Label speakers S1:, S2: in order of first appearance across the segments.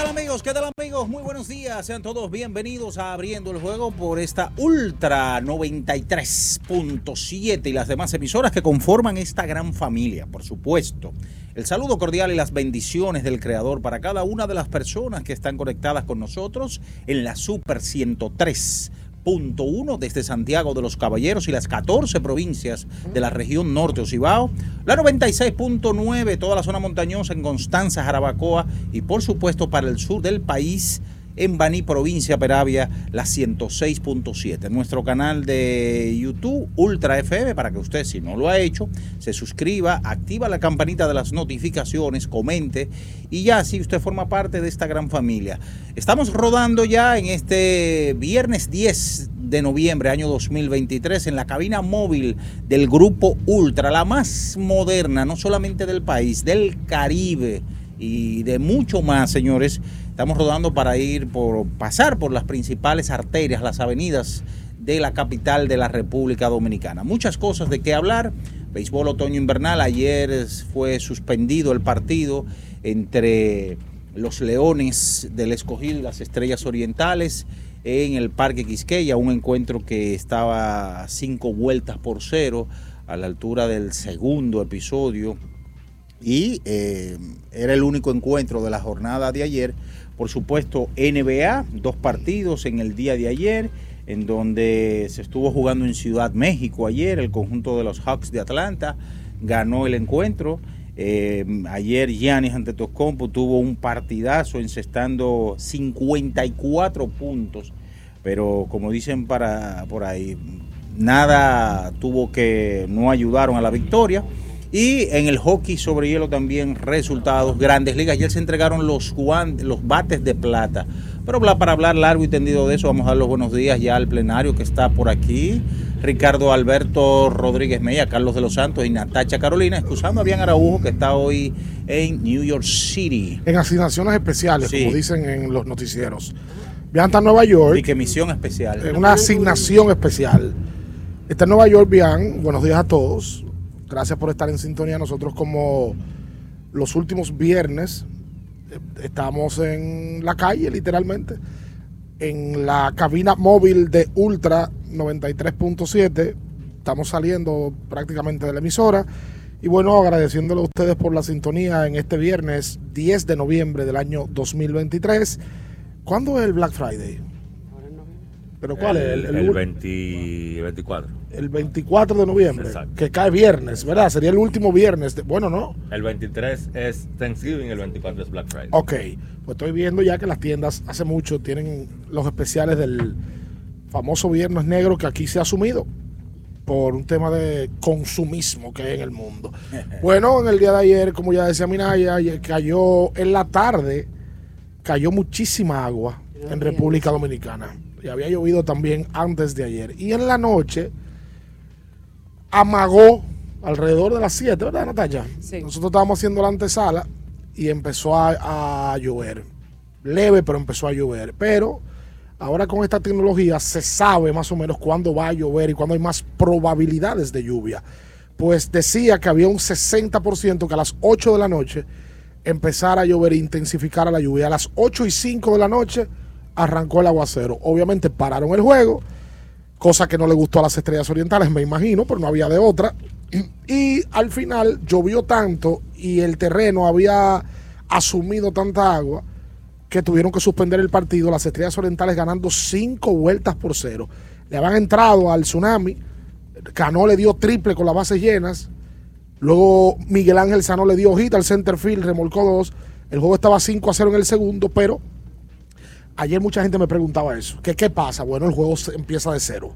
S1: Tal amigos? ¿Qué tal amigos? Muy buenos días. Sean todos bienvenidos a Abriendo el Juego por esta Ultra 93.7 y las demás emisoras que conforman esta gran familia, por supuesto. El saludo cordial y las bendiciones del Creador para cada una de las personas que están conectadas con nosotros en la Super 103 punto uno desde Santiago de los Caballeros y las 14 provincias de la región norte Ocibao, la 96.9 toda la zona montañosa en Constanza, Jarabacoa y por supuesto para el sur del país en Baní, provincia Peravia, la 106.7. Nuestro canal de YouTube, Ultra FM, para que usted, si no lo ha hecho, se suscriba, activa la campanita de las notificaciones, comente y ya así usted forma parte de esta gran familia. Estamos rodando ya en este viernes 10 de noviembre, año 2023, en la cabina móvil del Grupo Ultra, la más moderna, no solamente del país, del Caribe y de mucho más, señores. Estamos rodando para ir por pasar por las principales arterias, las avenidas de la capital de la República Dominicana. Muchas cosas de qué hablar. Béisbol otoño invernal. Ayer fue suspendido el partido entre los Leones del Escogido y las Estrellas Orientales en el Parque Quisqueya, un encuentro que estaba cinco vueltas por cero a la altura del segundo episodio y eh, era el único encuentro de la jornada de ayer. Por supuesto, NBA, dos partidos en el día de ayer, en donde se estuvo jugando en Ciudad México ayer, el conjunto de los Hawks de Atlanta ganó el encuentro. Eh, ayer Giannis Antetokounmpo tuvo un partidazo encestando 54 puntos, pero como dicen para por ahí, nada tuvo que no ayudaron a la victoria. Y en el hockey sobre hielo también resultados, grandes ligas. Ayer se entregaron los, los bates de plata. Pero para hablar largo y tendido de eso, vamos a dar los buenos días ya al plenario que está por aquí. Ricardo Alberto Rodríguez Mella, Carlos de los Santos y Natacha Carolina, excusando a Bian Araujo que está hoy en New York City.
S2: En asignaciones especiales, sí. como dicen en los noticieros. Bian está en Nueva York.
S1: Y que misión especial.
S2: En una asignación especial. Está en Nueva York, Bian. Buenos días a todos. Gracias por estar en sintonía. Nosotros como los últimos viernes estamos en la calle, literalmente, en la cabina móvil de Ultra 93.7. Estamos saliendo prácticamente de la emisora. Y bueno, agradeciéndole a ustedes por la sintonía en este viernes 10 de noviembre del año 2023. ¿Cuándo es el Black Friday? ¿Pero cuál
S3: el,
S2: es?
S3: El, el 20, 24.
S2: El 24 de noviembre,
S3: Exacto.
S2: que cae viernes, ¿verdad? Sería el último viernes. De, bueno, ¿no?
S3: El 23 es Thanksgiving, el 24 es Black Friday.
S2: Ok, pues estoy viendo ya que las tiendas hace mucho tienen los especiales del famoso Viernes Negro que aquí se ha asumido por un tema de consumismo que hay en el mundo. bueno, en el día de ayer, como ya decía Minaya, cayó en la tarde, cayó muchísima agua en República Dominicana y había llovido también antes de ayer. Y en la noche amagó alrededor de las 7, ¿verdad, Natalia?
S4: Sí.
S2: Nosotros estábamos haciendo la antesala y empezó a, a, llover. Leve, pero empezó a llover. Pero ahora con esta tecnología se sabe más o menos cuándo va a llover y cuándo hay más probabilidades de lluvia. Pues decía que había un 60% que a las 8 de la noche empezara a llover e intensificara la lluvia. A las 8 y 5 de la noche arrancó el aguacero. Obviamente pararon el juego, cosa que no le gustó a las estrellas orientales, me imagino, pero no había de otra. Y al final llovió tanto y el terreno había asumido tanta agua que tuvieron que suspender el partido. Las estrellas orientales ganando cinco vueltas por cero. Le habían entrado al tsunami. Cano le dio triple con las bases llenas. Luego Miguel Ángel Sano le dio hojita al center field, remolcó dos. El juego estaba 5 a 0 en el segundo, pero ayer mucha gente me preguntaba eso. ¿Qué, qué pasa? Bueno, el juego empieza de cero.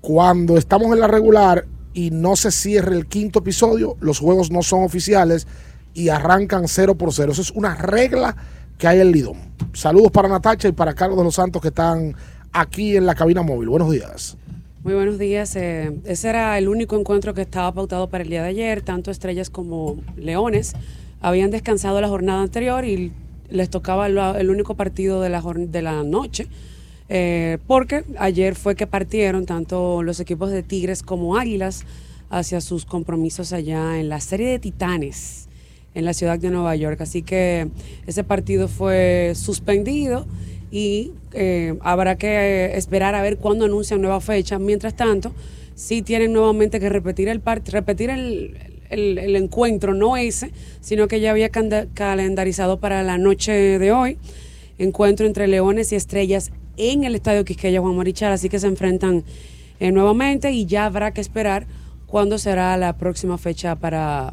S2: Cuando estamos en la regular y no se cierre el quinto episodio, los juegos no son oficiales y arrancan cero por cero. Eso es una regla que hay en Lidón. Saludos para Natacha y para Carlos de los Santos que están aquí en la cabina móvil. Buenos días.
S4: Muy buenos días. eh, ese era el único encuentro que estaba pautado para el día de ayer. Tanto Estrellas como Leones habían descansado la jornada anterior y les tocaba el único partido de la, de la noche. eh, porque ayer fue que partieron tanto los equipos de Tigres como Águilas hacia sus compromisos allá en la serie de Titanes en la ciudad de Nueva York. Así que ese partido fue suspendido y eh, habrá que esperar a ver cuándo anuncian nueva fecha. Mientras tanto, sí tienen nuevamente que repetir el repetir el, el- encuentro, no ese, sino que ya había calendarizado para la noche de hoy. Encuentro entre Leones y Estrellas en el Estadio Quisqueya Juan Marichal, así que se enfrentan eh, nuevamente y ya habrá que esperar cuándo será la próxima fecha para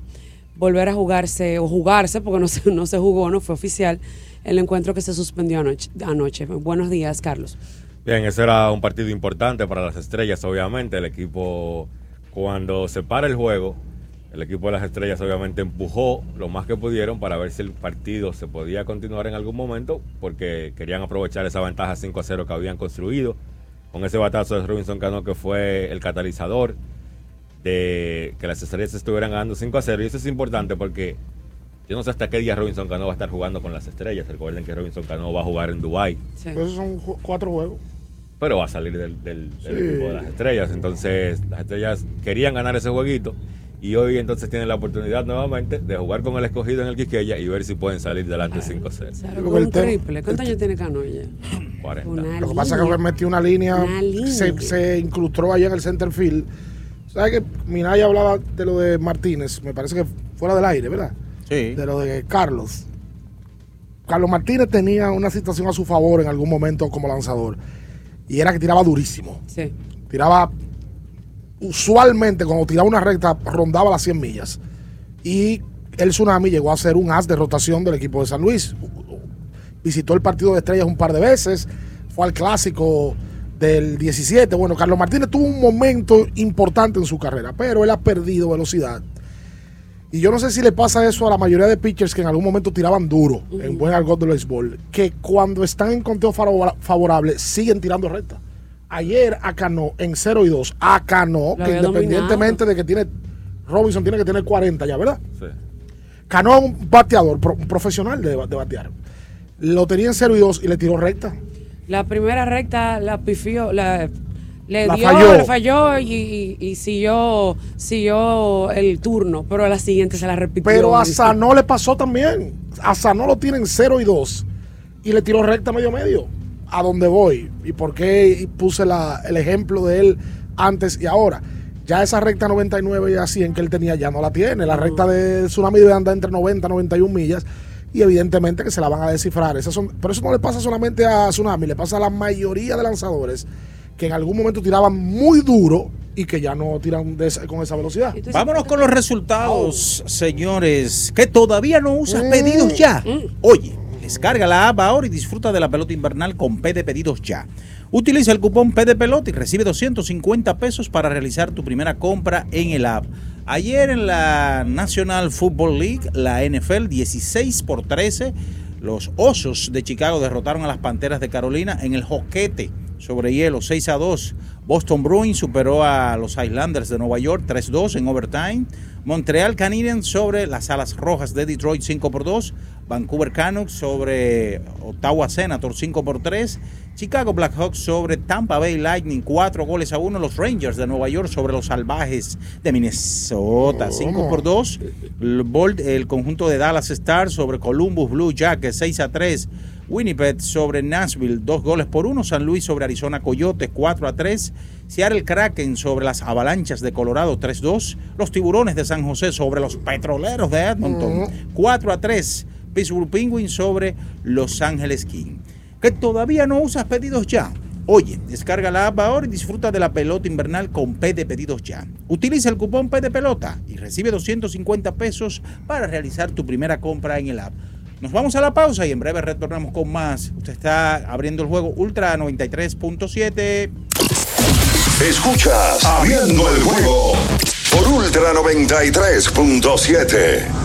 S4: volver a jugarse o jugarse, porque no se, no se jugó, no fue oficial, el encuentro que se suspendió anoche. anoche. Buenos días, Carlos.
S3: Bien, ese era un partido importante para las estrellas, obviamente. El equipo, cuando se para el juego, el equipo de las estrellas obviamente empujó lo más que pudieron para ver si el partido se podía continuar en algún momento, porque querían aprovechar esa ventaja 5 a 0 que habían construido. Con ese batazo de Robinson Cano que fue el catalizador de que las estrellas estuvieran ganando 5 a 0. Y eso es importante porque yo no sé hasta qué día Robinson Cano va a estar jugando con las estrellas. Recuerden que Robinson Cano va a jugar en Dubái.
S4: Sí.
S2: Esos son cuatro juegos.
S3: pero va a salir del, del- del
S2: Sí.
S3: equipo de las estrellas. Entonces, las estrellas querían ganar ese jueguito y hoy entonces tienen la oportunidad nuevamente de jugar con el escogido en el Quisqueya y ver si pueden salir delante 5-0.
S4: Claro, un triple. ¿Cuántos años tiene Cano ya?
S3: 40.
S4: Una
S2: Lo que pasa es que metió una línea,
S4: Una línea.
S2: Se, se incrustó allá en el center field. ¿Sabes que Minaya hablaba de lo de Martínez? Me parece que fuera del aire, ¿verdad?
S1: Sí.
S2: De lo de Carlos. Carlos Martínez tenía una situación a su favor en algún momento como lanzador. Y era que tiraba durísimo.
S4: Sí.
S2: Tiraba, usualmente cuando tiraba una recta, rondaba las 100 millas. Y el Tsunami llegó a ser un as de rotación del equipo de San Luis. Visitó el partido de estrellas un par de veces. Fue al clásico del 17. Bueno, Carlos Martínez tuvo un momento importante en su carrera, pero él ha perdido velocidad. Y yo no sé si le pasa eso a la mayoría de pitchers que en algún momento tiraban duro, en buen argot del béisbol, que cuando están en conteo favora- favorable siguen tirando recta. Ayer a Cano en 0 y 2, a Cano,
S4: Lo
S2: que independientemente
S4: dominado.
S2: de que tiene, Robinson tiene que tener 40 ya, ¿verdad?
S3: Sí.
S2: Cano es un bateador, pro- un profesional de, de batear. Lo tenía en 0 y 2 y le tiró recta.
S4: La primera recta la pifió, la, le
S2: La
S4: dio,
S2: falló.
S4: le falló y, y- y siguió, siguió el turno, pero a la siguiente se la repitió.
S2: Pero a Sanó le pasó también. A Sanó lo tienen 0 y 2 y le tiró recta medio medio. A dónde voy y por qué puse la- el ejemplo de él antes y ahora. Ya esa recta 99 y a 100 que él tenía ya no la tiene. La recta de Tsunami debe andar entre 90 y 91 millas y evidentemente que se la van a descifrar. Esas son, pero eso no le pasa solamente a Tsunami, le pasa a la mayoría de lanzadores que en algún momento tiraban muy duro y que ya no tiran de esa- con esa velocidad.
S1: Vámonos con los resultados, señores, que todavía no usas
S2: Mm.
S1: pedidos ya. Oye, descarga la app ahora y disfruta de la pelota invernal con P de pedidos ya. Utiliza el cupón P de pelota y recibe 250 pesos para realizar tu primera compra en el app. Ayer en la National Football League, la NFL 16 por 13, los Osos de Chicago derrotaron a las Panteras de Carolina en el Joquete sobre hielo 6 a 2. Boston Bruins superó a los Islanders de Nueva York 3-2 en overtime. Montreal Canadiens sobre las Alas Rojas de Detroit 5 por 2. Vancouver Canucks sobre Ottawa Senators 5 por 3. Chicago Blackhawks sobre Tampa Bay Lightning 4 goles a 1. Los Rangers de Nueva York sobre los Salvajes de Minnesota 5 por 2. El, conjunto de Dallas Stars sobre Columbus Blue Jackets 6 a 3. Winnipeg sobre Nashville, dos goles por uno. San Luis sobre Arizona Coyotes, 4 a 3. Seattle Kraken sobre las Avalanchas de Colorado, 3-2. Los Tiburones de San José sobre los Petroleros de Edmonton, 4 a 3. Pittsburgh Penguins sobre Los Ángeles King. Que todavía no usas pedidos ya. Oye, descarga la app ahora y disfruta de la pelota invernal con P de pedidos ya. Utiliza el cupón P de pelota y recibe 250 pesos para realizar tu primera compra en el app. Nos vamos a la pausa y en breve retornamos con más. Usted está abriendo el juego Ultra 93.7.
S5: Escuchas Abriendo el juego por Ultra 93.7.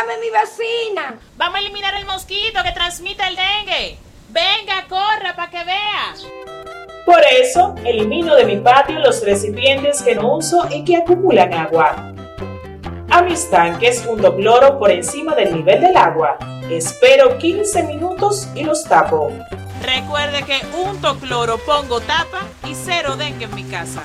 S6: Dígame, mi vecina.
S7: Vamos a eliminar el mosquito que transmite el dengue. Venga, corra para que vea.
S8: Por eso, elimino de mi patio los recipientes que no uso y que acumulan agua. A mis tanques hundo cloro por encima del nivel del agua. Espero 15 minutos y los tapo.
S7: Recuerde que unto cloro, pongo tapa y cero dengue en mi casa.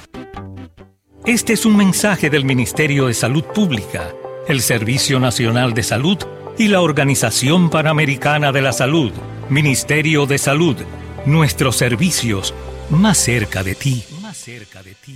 S9: Este es un mensaje del Ministerio de Salud Pública, el Servicio Nacional de Salud y la Organización Panamericana de la Salud. Ministerio de Salud, nuestros servicios más cerca de ti. Más cerca de ti.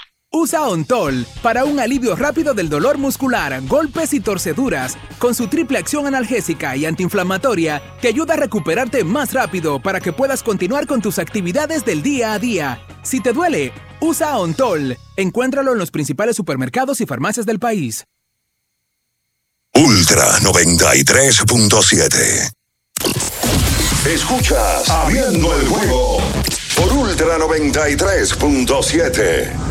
S10: Usa Ontol para un alivio rápido del dolor muscular, golpes y torceduras. Con su triple acción analgésica y antiinflamatoria, te ayuda a recuperarte más rápido para que puedas continuar con tus actividades del día a día. Si te duele, usa Ontol. Encuéntralo en los principales supermercados y farmacias del país.
S5: Ultra 93.7. Escuchas Abriendo el juego por Ultra 93.7.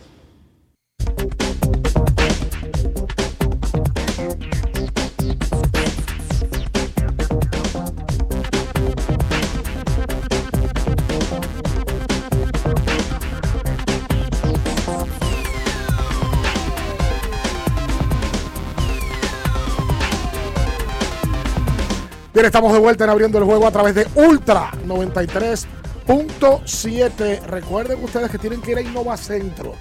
S2: Bien, estamos de vuelta en abriendo el juego a través de Ultra 93.7. Recuerden ustedes que tienen que ir a Innova Centro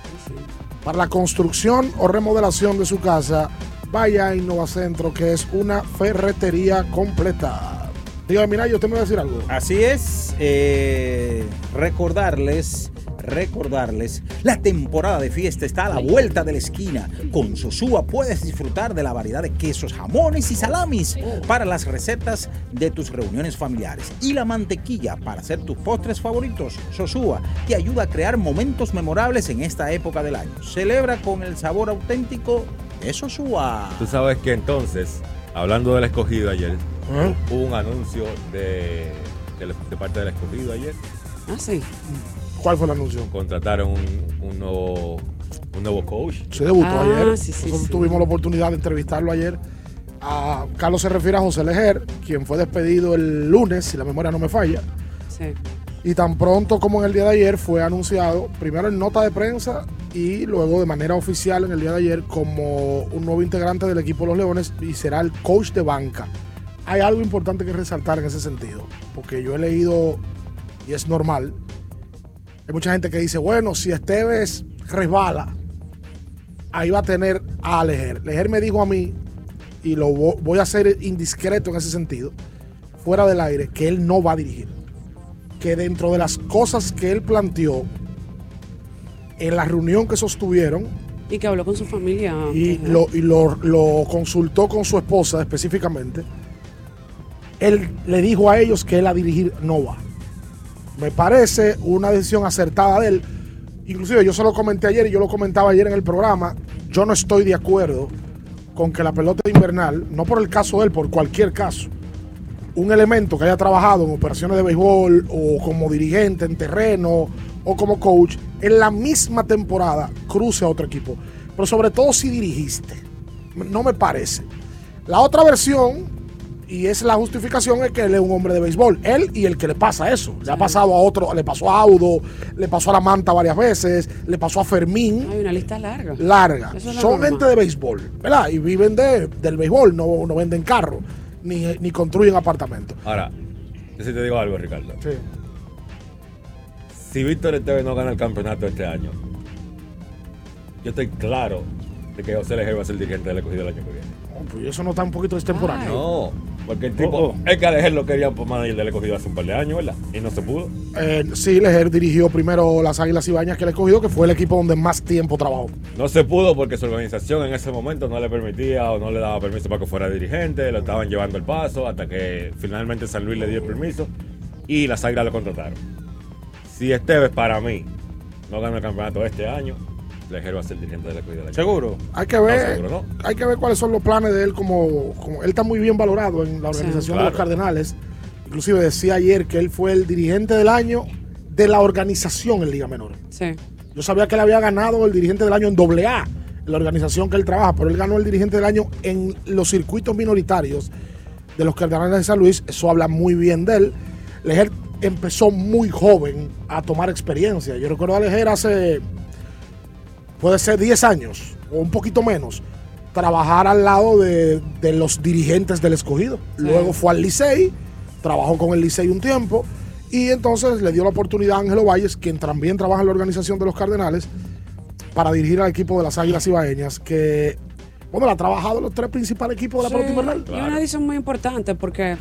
S2: para la construcción o remodelación de su casa. Vaya a Innova Centro, que es una ferretería completa. Dígame, Minayo, usted me va a decir algo.
S1: Así es, eh, recordarles, recordarles, la temporada de fiesta está a la vuelta de la esquina. Con Sosúa puedes disfrutar de la variedad de quesos, jamones y salamis para las recetas de tus reuniones familiares. Y la mantequilla para hacer tus postres favoritos. Sosúa te ayuda a crear momentos memorables en esta época del año. Celebra con el sabor auténtico de Sosúa.
S3: Tú sabes que entonces, hablando del escogido ayer, hubo un anuncio de, de, parte del escogido ayer.
S4: Ah, sí.
S2: ¿Cuál fue el anuncio?
S3: Contrataron un, un nuevo, un nuevo coach.
S2: Se debutó
S4: Ah,
S2: ayer.
S4: sí, sí,
S2: Nosotros
S4: sí.
S2: tuvimos la oportunidad de entrevistarlo ayer. A Carlos se refiere a José Lejer, quien fue despedido el lunes, si la memoria no me falla.
S4: Sí.
S2: Y tan pronto como en el día de ayer fue anunciado, primero en nota de prensa y luego de manera oficial en el día de ayer como un nuevo integrante del equipo de los Leones y será el coach de banca. Hay algo importante que resaltar en ese sentido, porque yo he leído, y es normal, hay mucha gente que dice, bueno, si Esteves resbala, ahí va a tener a Lejer. Lejer me dijo a mí, y lo vo- voy a ser indiscreto en ese sentido, fuera del aire, que él no va a dirigir. Que dentro de las cosas que él planteó en la reunión que sostuvieron,
S4: Y que habló con su familia.
S2: y,
S4: Ajá.
S2: lo, y lo- lo consultó con su esposa específicamente, él le dijo a ellos que él a dirigir no va. Me parece una decisión acertada de él. Inclusive yo se lo comenté ayer y yo lo comentaba ayer en el programa. Yo no estoy de acuerdo con que la pelota invernal, no por el caso de él, por cualquier caso, un elemento que haya trabajado en operaciones de béisbol o como dirigente en terreno o como coach, en la misma temporada cruce a otro equipo. Pero sobre todo si dirigiste. No me parece. La otra versión, y es la justificación, es que él es un hombre de béisbol. Él y el que le pasa eso. Le ha pasado a otro, le pasó a Audo, le pasó a la Manta varias veces, le pasó a Fermín.
S4: Hay una lista larga.
S2: Larga.
S4: Es la
S2: Son
S4: norma.
S2: gente de béisbol, ¿verdad? Y viven de, del béisbol, no, no venden carros, ni, ni construyen apartamentos.
S3: Ahora, yo sí te digo algo, Ricardo.
S2: Sí.
S3: Si Víctor Esteves no gana el campeonato este año, yo estoy claro de que José Lejer va a ser dirigente del escogido el año que viene.
S2: Oh, pues eso no está un poquito extemporáneo.
S3: No, porque el tipo,
S2: Oh, oh.
S3: es que a Lejer lo quería por manager del escogido hace un par de años, ¿verdad? Y no se pudo.
S2: Eh, sí, Lejer dirigió primero las Águilas Ibañas que le escogido, que fue el equipo donde más tiempo trabajó.
S3: No se pudo porque su organización en ese momento no le permitía o no le daba permiso para que fuera dirigente, lo estaban llevando el paso hasta que finalmente San Luis le dio el permiso y las Águilas lo contrataron. Si Esteves para mí no gana el campeonato este año, Lejer va a ser dirigente del escogido del año.
S1: ¿Seguro?
S2: Hay que
S3: No,
S2: ver,
S3: seguro no.
S2: hay que ver cuáles son los planes de él como, como- él está muy bien valorado en la organización de los. Cardenales. Inclusive decía ayer que él fue el dirigente del año de la organización en Liga Menor.
S4: Sí.
S2: Yo sabía que él había ganado el dirigente del año en AA, en la organización que él trabaja, pero él ganó el dirigente del año en los circuitos minoritarios de los Cardenales de San Luis. Eso habla muy bien de él. Lejer empezó muy joven a tomar experiencia. Yo recuerdo a Lejer hace, puede ser 10 años o un poquito menos, trabajar al lado de, de los dirigentes del escogido. Luego fue al Licey, trabajó con el Licey un tiempo y entonces le dio la oportunidad a Ángelo Valles, quien también trabaja en la organización de los Cardenales, para dirigir al equipo de las Águilas Ibaeñas, que, bueno, él ha trabajado los tres principales equipos de la pelota invernal.
S4: Y una decisión muy importante porque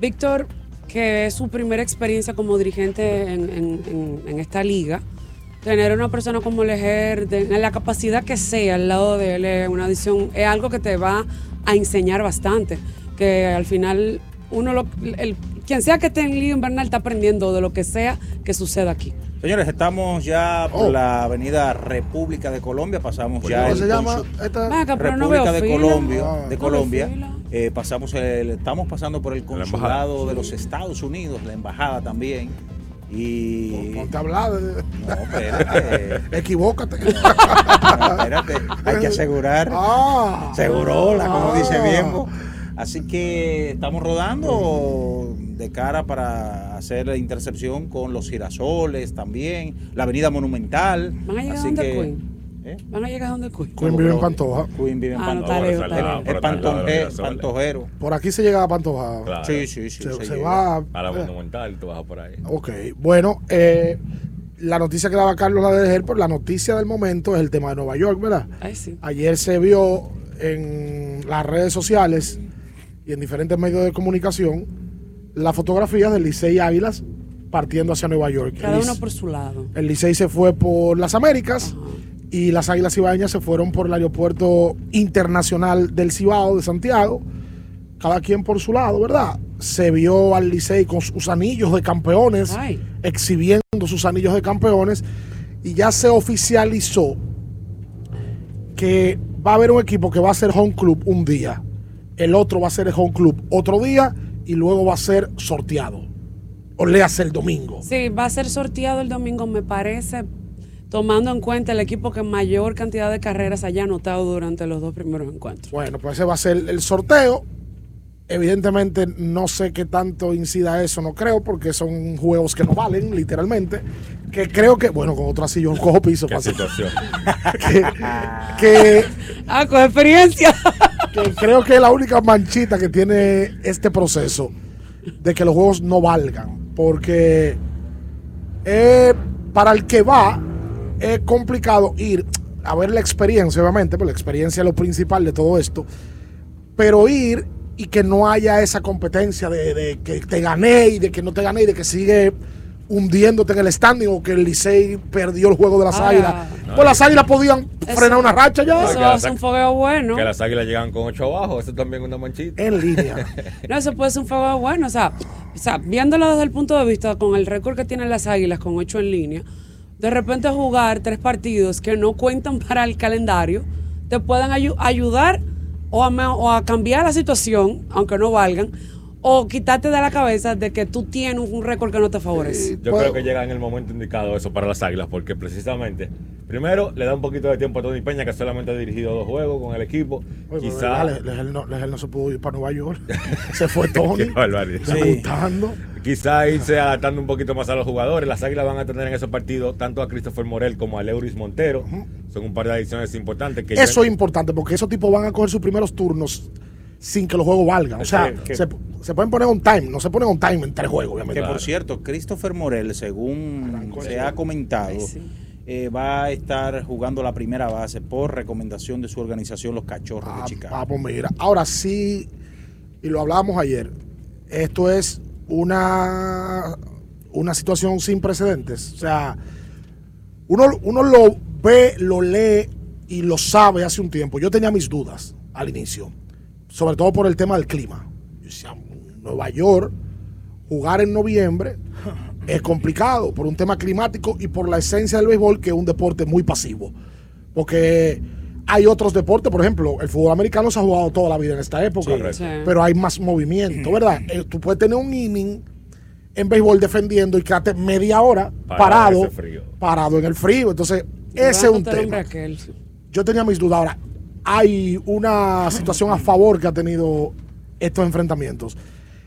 S4: Víctor, que es su primera experiencia como dirigente en, en- en- en esta liga, tener una persona como Lejer, en la capacidad que sea al lado de él, es una decisión, es algo que te va a enseñar bastante. Que al final uno lo, el- quien sea que esté en Liga Invernal está aprendiendo de lo que sea que suceda aquí.
S1: Señores, estamos ya por
S2: Oh.
S1: la avenida República de Colombia, pasamos ya
S2: ¿Cómo
S1: el
S2: se llama esta?
S4: No
S1: República de
S4: fila.
S1: Colombia,
S2: Ah.
S1: de
S4: No
S1: Colombia. Eh, pasamos el, estamos pasando por el consulado de los Estados Unidos, la embajada también. Y
S2: Ponte a hablar.
S1: no, espérate,
S2: Equivócate.
S1: espérate, hay que asegurar.
S2: Ah.
S1: Segurola, como
S2: Ah.
S1: dice Biembo. Así que estamos rodando de cara para hacer la intercepción con los girasoles también, la avenida Monumental.
S4: ¿Van a llegar
S1: Así que,
S4: Queen?
S1: ¿Eh?
S4: ¿Van a llegar donde Queen?
S2: Queen vive en Pantoja.
S1: Queen vive en
S4: Ah, no,
S1: Pantoja.
S4: está lejos,
S3: Ahora
S4: está lejos.
S3: de
S1: pantoje-
S3: los girasoles.
S1: pantojero.
S2: Por aquí se llega a Pantoja.
S3: Claro.
S1: Sí, sí, sí.
S2: Se,
S1: se
S2: se
S1: llega.
S2: va.
S3: A la
S2: eh,
S3: monumental, tú vas por ahí.
S2: Ok, bueno, eh, la noticia que daba Carlos la de dejar, pero la noticia del momento es el tema de Nueva York, ¿verdad?
S4: Ay, sí.
S2: Ayer se vio en las redes sociales y en diferentes medios de comunicación la fotografía del Licey Águilas partiendo hacia Nueva York.
S4: Cada
S2: El
S4: uno por su lado.
S2: El Licey se fue por las Américas y las Águilas Ibañas se fueron por el aeropuerto internacional del Cibao de Santiago. Cada quien por su lado, ¿verdad? Se vio al Licey con sus anillos de campeones,
S4: Ay.
S2: exhibiendo sus anillos de campeones y ya se oficializó que va a haber un equipo que va a ser home club un día, el otro va a ser el home club otro día y luego va a ser sorteado. O le hace el domingo.
S4: Sí, va a ser sorteado el domingo, me parece, tomando en cuenta el equipo que mayor cantidad de carreras haya anotado durante los dos primeros encuentros.
S2: Bueno, pues ese va a ser el sorteo. Evidentemente no sé qué tanto incida eso, no creo, porque son juegos que no valen, literalmente. Que creo que, bueno, con otro así yo cojo piso.
S3: Qué
S2: para-
S3: situación.
S2: que, que,
S4: Ah, con experiencia.
S2: que creo que es la única manchita que tiene este proceso de que los juegos no valgan. Porque eh, para el que va es complicado ir a ver la experiencia, obviamente, porque la experiencia es lo principal de todo esto. Pero ir y que no haya esa competencia de, de que te gané y de que no te gané y de que sigue hundiéndote en el standing o que el Licey perdió el juego de las
S4: Ah.
S2: águilas.
S3: No,
S2: pues las águilas podían
S4: Eso-
S2: frenar una racha ya.
S4: Eso ser un fogueo bueno.
S3: Que las águilas llegan con ocho abajo, eso también es una manchita.
S2: En línea.
S4: No, eso puede ser un fogueo bueno. O sea, o sea, viéndolo desde el punto de vista con el récord que tienen las águilas con ocho en línea, de repente jugar tres partidos que no cuentan para el calendario te pueden ayu- ayudar o a, o a cambiar la situación, aunque no valgan, o quitarte de la cabeza de que tú tienes un récord que no te favorece.
S3: Yo
S2: Pues-
S3: creo que llega en el momento indicado eso para las águilas, porque precisamente, primero, le da un poquito de tiempo a Tony Peña, que solamente ha dirigido dos juegos con el equipo.
S2: Oye, pero
S3: Quizá.
S2: verdad, Le- Lejel no, no se pudo ir para Nueva York. se fue Tony.
S3: Qué barbaridad.
S2: debutando.
S3: Quizá irse adaptando un poquito más a los jugadores. Las águilas van a tener en esos partidos tanto a Christopher Morel como a Leuris Montero. Son un par de adiciones importantes. Que
S2: Eso es importante porque esos tipos van a coger sus primeros turnos sin que los juegos valgan. O sea,
S1: que-
S2: se, se pueden poner on time. No se ponen on time en tres juegos, obviamente.
S1: Que por cierto, Christopher Morel, según se ha comentado,
S4: Ay, sí.
S1: eh, va a estar jugando la primera base por recomendación de su organización, los Cachorros
S2: Ah,
S1: de Chicago.
S2: ah, pues mira. Ahora sí, y lo hablábamos ayer, esto es una, una situación sin precedentes. O sea, uno, uno lo ve, lo lee y lo sabe hace un tiempo. Yo tenía mis dudas al inicio, sobre todo por el tema del clima. Yo decía, Nueva York, jugar en noviembre es complicado por un tema climático y por la esencia del béisbol, que es un deporte muy pasivo. Porque hay otros deportes, por ejemplo, el fútbol americano se ha jugado toda la vida en esta época.
S4: Sí.
S2: pero hay más movimiento, ¿verdad? Eh, Tú puedes tener un inning en béisbol defendiendo y quedarte media hora
S3: Para
S2: parado, parado en el frío. Entonces, ese es un tema.
S4: aquel.
S2: Yo tenía mis dudas. Ahora, hay una situación a favor que ha tenido estos enfrentamientos.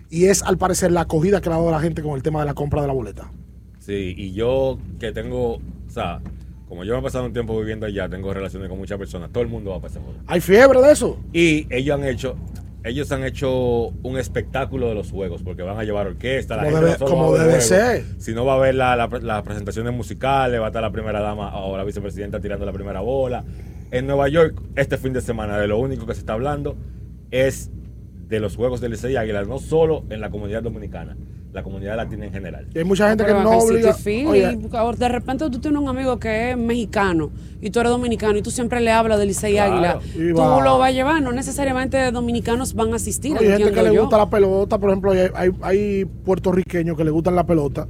S2: Y es, al parecer, la acogida que le ha dado la gente con el tema de la compra de la boleta.
S3: Sí, y yo que tengo, o sea, como yo me he pasado un tiempo viviendo allá, tengo relaciones con muchas personas, todo el mundo va ese juego.
S2: ¿Hay fiebre de eso?
S3: Y ellos han hecho, ellos han hecho un espectáculo de los juegos, porque van a llevar orquesta, la
S2: Como
S3: gente
S2: debe-
S3: no
S2: como
S3: a
S2: debe ser.
S3: sino va a ver la- la- las presentaciones musicales, va a estar la primera dama o la vicepresidenta tirando la primera bola. En Nueva York, este fin de semana, de lo único que se está hablando es de los juegos del Licey Águilas, no solo en la comunidad dominicana, la comunidad latina en general.
S2: Y hay mucha gente que no obliga. Oye,
S4: de repente tú tienes un amigo que es mexicano y tú eres dominicano y tú siempre le hablas del Licey
S2: Claro.
S4: Águila.
S2: Y
S4: Tú
S2: va.
S4: lo vas a llevar, no necesariamente dominicanos van a asistir.
S2: hay gente que le gusta la pelota, por ejemplo, hay, hay, hay puertorriqueños que le gustan la pelota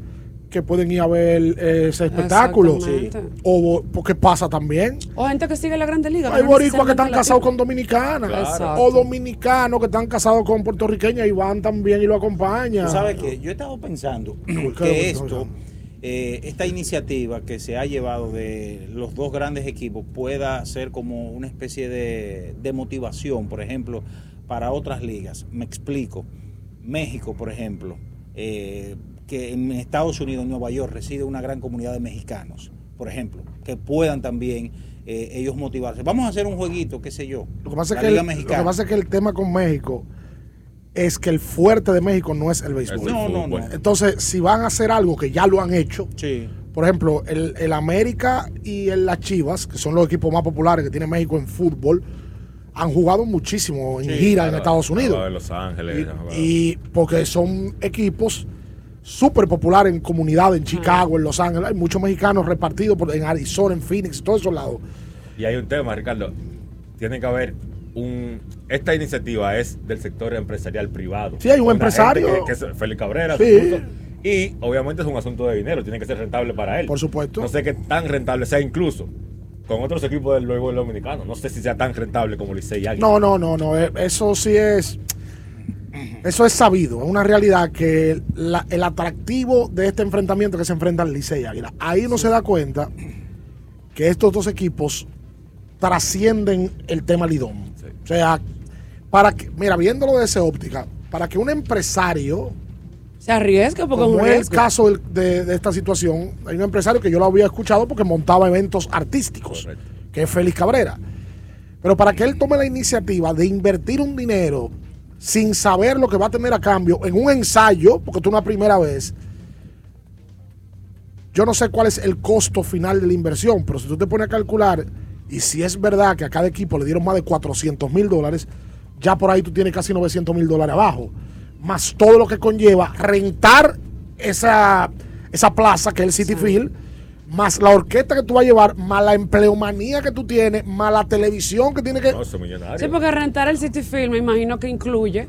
S2: que pueden ir a ver eh, ese espectáculo.
S4: Exactamente.
S2: O porque pasa también.
S4: O gente que sigue la Grande Liga.
S2: Hay boricuas que están casados con dominicanas.
S4: Claro.
S2: O dominicanos que están casados con puertorriqueñas y van también y lo acompañan.
S1: Sabes que yo he estado pensando
S2: ¿Qué?
S1: que esto, eh, esta iniciativa que se ha llevado de los dos grandes equipos pueda ser como una especie de, de motivación, por ejemplo, para otras ligas. Me explico. México, por ejemplo, eh, que en Estados Unidos, en Nueva York, reside una gran comunidad de mexicanos, por ejemplo, que puedan también eh, ellos motivarse. Vamos a hacer un jueguito, qué sé yo.
S2: Lo que, pasa es que el, lo que pasa es que el tema con México es que el fuerte de México no es el béisbol.
S1: No, no, no.
S2: Entonces, si van a hacer algo que ya lo han hecho,
S1: Sí.
S2: por ejemplo, el, el América y el las Chivas, que son los equipos más populares que tiene México en fútbol, han jugado muchísimo en
S3: Sí,
S2: gira en
S3: claro,
S2: Estados Unidos.
S3: jugado en Los Ángeles.
S2: Y porque son equipos súper populares en comunidad, en Chicago, en Los Ángeles. Hay muchos mexicanos repartidos por- en Arizona, en Phoenix, todos esos lados.
S3: Y hay un tema, Ricardo. Tiene que haber un. Esta iniciativa es del sector empresarial privado.
S2: Sí, hay un empresario.
S3: Que, que es Félix Cabrera.
S2: Sí.
S3: Y obviamente es un asunto de dinero, tiene que ser rentable para él.
S2: Por supuesto.
S3: No sé qué tan rentable sea incluso con otros equipos del béisbol dominicano. No sé si sea tan rentable como Licey y Águila.
S2: No, no, no, no. eh, Eso sí es. Eso es sabido. Es una realidad que la- el atractivo de este enfrentamiento que se enfrentan Licey y Águila. Ahí uno se da cuenta que estos dos equipos trascienden el tema Lidón. O sea, para que, mira, viéndolo desde esa óptica, para que un empresario
S4: Se arriesga porque es un
S2: como es el caso de, de esta situación, hay un empresario que yo lo había escuchado porque montaba eventos artísticos, que es Félix Cabrera. Pero para que él tome la iniciativa de invertir un dinero sin saber lo que va a tener a cambio en un ensayo, porque tú una primera vez, yo no sé cuál es el costo final de la inversión, pero si tú te pones a calcular, y si es verdad que a cada equipo le dieron más de 400 mil dólares, ya por ahí tú tienes casi 900 mil dólares abajo, más todo lo que conlleva rentar esa, esa plaza que es el City Field, más la orquesta que tú vas a llevar, más la empleomanía que tú tienes, más la televisión que tiene que...
S3: No, eso es millonario.
S4: Sí, porque rentar el City Field me imagino que incluye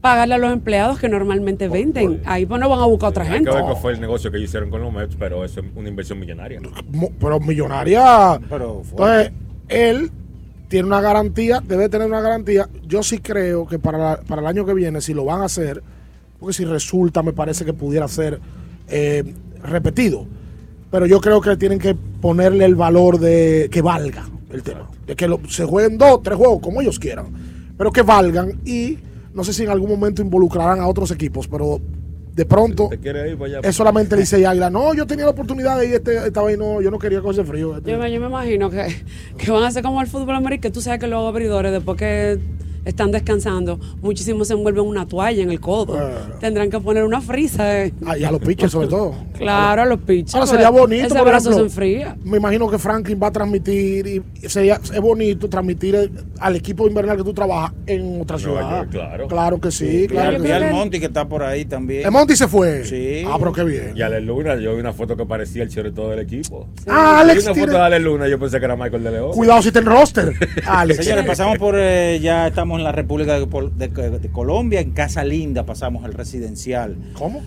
S4: pagarle a los empleados que normalmente venden. Ahí pues no van a buscar otra gente.
S3: que ver cuál fue el negocio que ellos hicieron con los Mets, pero eso es una inversión millonaria.
S2: Pero millonaria.
S1: Pero
S2: Entonces, él tiene una garantía, debe tener una garantía. Yo sí creo que para, la- para el año que viene, si lo van a hacer, porque si resulta, me parece que pudiera ser eh, repetido. Pero yo creo que tienen que ponerle el valor de que valga el tema. De que lo- se jueguen dos, tres juegos, como ellos quieran. Pero que valgan y no sé si en algún momento involucrarán a otros equipos, pero de pronto es solamente Licey Águila. No, yo tenía la oportunidad de ir este, esta vez, no, yo no quería coger frío.
S4: Yo me, yo me imagino que, que van a ser como el fútbol americano, que tú sabes que los abridores, después que están descansando, muchísimos se envuelven una toalla en el codo. Tendrán que poner una frisa. eh.
S2: Ah, y a los pitchers sobre todo.
S4: Claro, a los pitchers.
S2: Ahora sería bonito,
S4: Ese
S2: por
S4: brazo
S2: ejemplo,
S4: se enfría.
S2: Me imagino que Franklin va a transmitir y sería es bonito transmitir el- al equipo invernal que tú trabajas en otra ciudad.
S1: York, claro.
S2: Claro que sí,
S1: Y
S2: claro
S1: al-
S2: que
S1: y
S2: sí.
S1: al Monty que está por ahí también.
S2: El Monty se fue.
S1: Sí.
S2: Ah, pero qué bien.
S3: Y Ale Luna, yo vi una foto que parecía el todo del equipo.
S2: Ah,
S3: Vi
S2: Alex
S3: una
S2: tiene-
S3: foto de Ale Luna, yo pensé que era Michael de León.
S2: Cuidado si está en roster. Alex.
S1: Señores, pasamos por, eh, ya estamos en la República de, Pol- de- de Colombia, en Casa Linda, pasamos al residencial.
S2: ¿Cómo?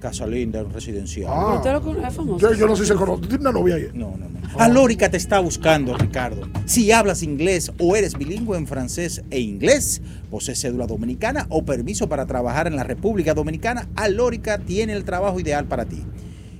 S1: Casa Linda, el residencial.
S2: Ah.
S4: ¿Usted lo conoce? Es famoso.
S2: Yo, yo no sé si se conoce. ¿Tú tienes una novia ahí?
S1: No, no, no. Alórica te está buscando, Ricardo. Si hablas inglés o eres bilingüe en francés e inglés, posees cédula dominicana o permiso para trabajar en la República Dominicana, Alórica tiene el trabajo ideal para ti.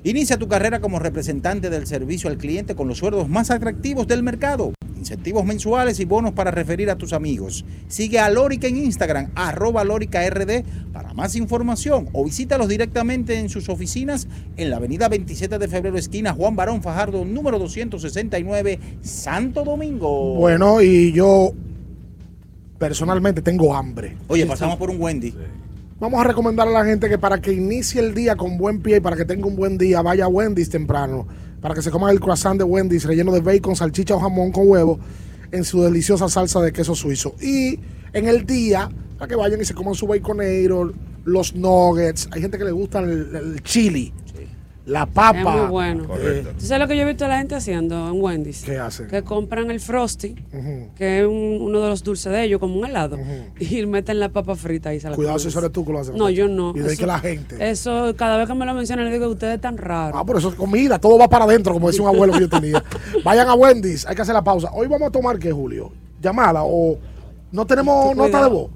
S1: Inicia tu carrera como representante del servicio al cliente con los sueldos más atractivos del mercado. Incentivos mensuales y bonos para referir a tus amigos. Sigue a Lórica en Instagram, arroba LóricaRD, para más información o visítalos directamente en sus oficinas en la avenida 27 de febrero, esquina Juan Barón Fajardo, número 269, Santo Domingo.
S2: Bueno, y yo personalmente tengo hambre.
S1: Oye, pasamos por un Wendy.
S2: Vamos a recomendar a la gente que para que inicie el día con buen pie y para que tenga un buen día, vaya a Wendy's temprano. Para que se coma el croissant de Wendy's relleno de bacon, salchicha o jamón con huevo en su deliciosa salsa de queso suizo. Y en el día, para que vayan y se coman su baconero, los nuggets. Hay gente que le gusta el, el chili, la papa.
S4: Es muy bueno.
S2: Correcto.
S4: ¿Tú sabes lo que yo he visto a la gente haciendo en Wendy's?
S2: ¿Qué hacen?
S4: Que compran el Frosty, que es un- uno de los dulces de ellos, como un helado, y meten la papa frita y se la
S2: Cuidado si eso eres tú que lo haces.
S4: No, yo no.
S2: Y de ahí
S4: Eso-
S2: que la gente.
S4: Eso, cada vez que me lo mencionan, le digo que ustedes están raros.
S2: Ah, por eso es comida, todo va para adentro, como decía un abuelo que yo tenía. Vayan a Wendy's, hay que hacer la pausa. Hoy vamos a tomar qué, Julio? Llamada o no tenemos
S1: Ten
S2: nota de voz.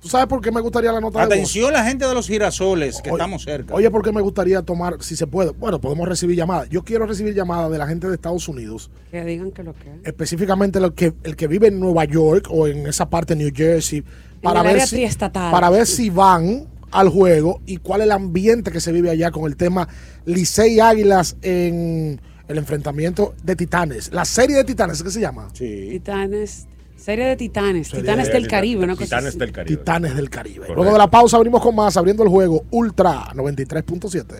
S2: ¿Tú sabes por qué me gustaría la nota de voz?
S1: Atención la gente de los girasoles, que
S2: Oye,
S1: estamos cerca.
S2: Oye, ¿por qué me gustaría tomar, si se puede? Bueno, podemos recibir llamadas. Yo quiero recibir llamadas de la gente de Estados Unidos,
S4: Que digan que lo que es.
S2: específicamente el que, el que vive en Nueva York o en esa parte de New Jersey, para ver si,
S4: triestatal.
S2: para ver si van al juego y cuál es el ambiente que se vive allá con el tema Licey Águilas en el enfrentamiento de Titanes. La serie de Titanes, ¿qué se llama?
S1: Sí.
S4: Titanes, serie de Titanes,
S2: Serie
S4: Titanes
S2: de
S4: del. Caribe, una cosa
S3: Titanes
S4: así.
S3: del Caribe.
S2: Titanes del Caribe.
S3: Correcto.
S2: Luego de la pausa abrimos con más, abriendo el juego Ultra 93.7.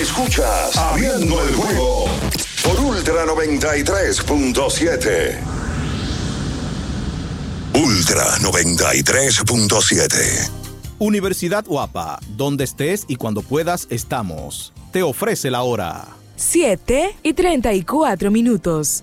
S5: Escuchas Abriendo el juego por Ultra 93.7. Ultra 93.7.
S11: Universidad Guapa, donde estés y cuando puedas estamos. Te ofrece la hora.
S12: 7 y 34 minutos.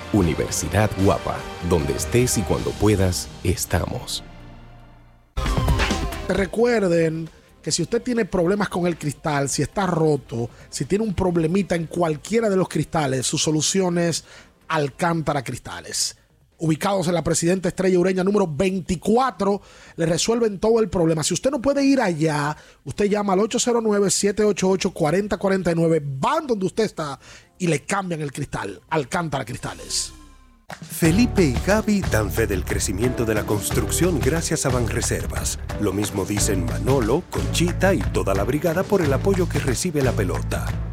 S13: Universidad Guapa, donde estés y cuando puedas, estamos.
S2: Recuerden que si usted tiene problemas con el cristal, si está roto, si tiene un problemita en cualquiera de los cristales, su solución es Alcántara Cristales. Ubicados en la Presidenta Estrella Ureña número 24, le resuelven todo el problema. Si usted no puede ir allá, usted llama al 809-788-4049, van donde usted está y le cambian el cristal. Alcántara Cristales.
S14: Felipe y Gaby dan fe del crecimiento de la construcción gracias a Banreservas. Lo mismo dicen Manolo, Conchita y toda la brigada por el apoyo que recibe la pelota.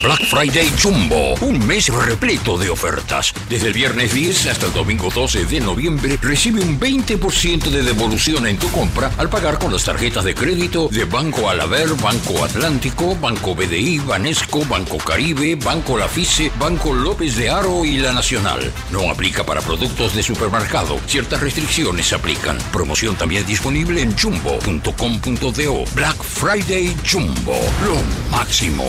S15: Black Friday Jumbo, un mes repleto de ofertas. Desde el viernes 10 hasta el domingo 12 de noviembre, recibe un 20% de devolución en tu compra al pagar con las tarjetas de crédito de Banco Alaber, Banco Atlántico, Banco BDI, Banesco, Banco Caribe, Banco Lafice, Banco López de Aro y La Nacional. No aplica para productos de supermercado. Ciertas restricciones aplican. Promoción también disponible en jumbo.com.do. Black Friday Jumbo, lo máximo.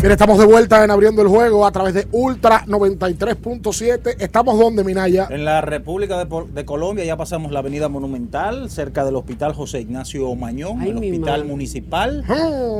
S2: Mira, estamos de vuelta en abriendo el juego a través de Ultra 93.7. ¿Estamos donde, Minaya?
S1: En la República de, Colombia ya pasamos la Avenida Monumental, cerca del Hospital José Ignacio Mañón,
S4: Ay,
S1: el hospital
S4: madre.
S1: municipal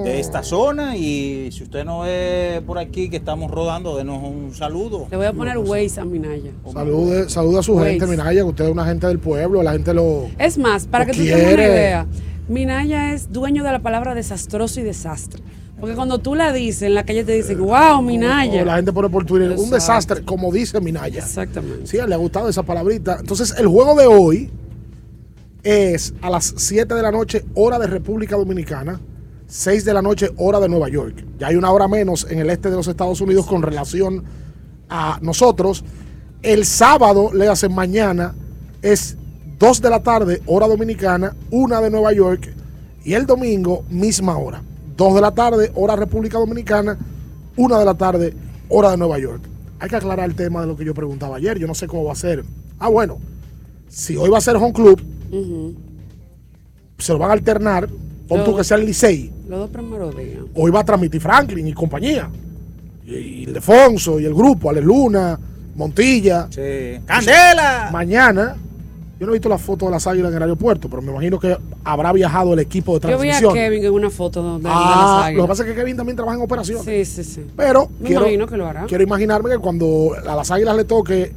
S1: de esta zona. Y si usted no ve por aquí que estamos rodando, denos un saludo.
S4: Le voy a poner Waze a Minaya.
S2: Salude, saluda a su
S4: Waze.
S2: gente, Minaya, que usted es una gente del pueblo, la gente lo.
S4: Es más, para que tú tengas una idea, Minaya es dueño de la palabra desastroso y desastre. Porque cuando tú la dices, en la calle te dicen, wow, Minaya.
S2: O la gente pone por Twitter, un desastre, como dice Minaya.
S4: Exactamente.
S2: Sí, le ha gustado esa palabrita. Entonces, el juego de hoy es a las 7 de la noche, hora de República Dominicana, 6 de la noche, hora de Nueva York. Ya hay una hora menos en el este de los Estados Unidos con relación a nosotros. El sábado, le hacen mañana, es 2 de la tarde, hora dominicana, 1 de Nueva York. Y el domingo, misma hora. 2 de la tarde, hora República Dominicana, 1 de la tarde, hora de Nueva York. Hay que aclarar el tema de lo que yo preguntaba ayer. Yo no sé cómo va a ser. Ah, bueno. Si hoy va a ser home club, se lo van a alternar. Pon tú que sea el Licey.
S4: Los dos primeros días.
S2: Hoy va a transmitir Franklin y compañía. Y, y el Defonso y el grupo, Ale Luna, Montilla.
S1: ¡Candela!
S2: Mañana, yo no he visto la foto de las águilas en el aeropuerto, pero me imagino que habrá viajado el equipo de
S4: Yo vi a
S2: transmisión.
S4: Kevin en una foto de, de las
S2: Ah,
S4: águilas.
S2: lo que pasa es que Kevin también trabaja en operaciones.
S4: Sí, sí, sí.
S2: Pero
S4: Me
S2: quiero,
S4: imagino que lo hará.
S2: quiero imaginarme que cuando a las águilas le toque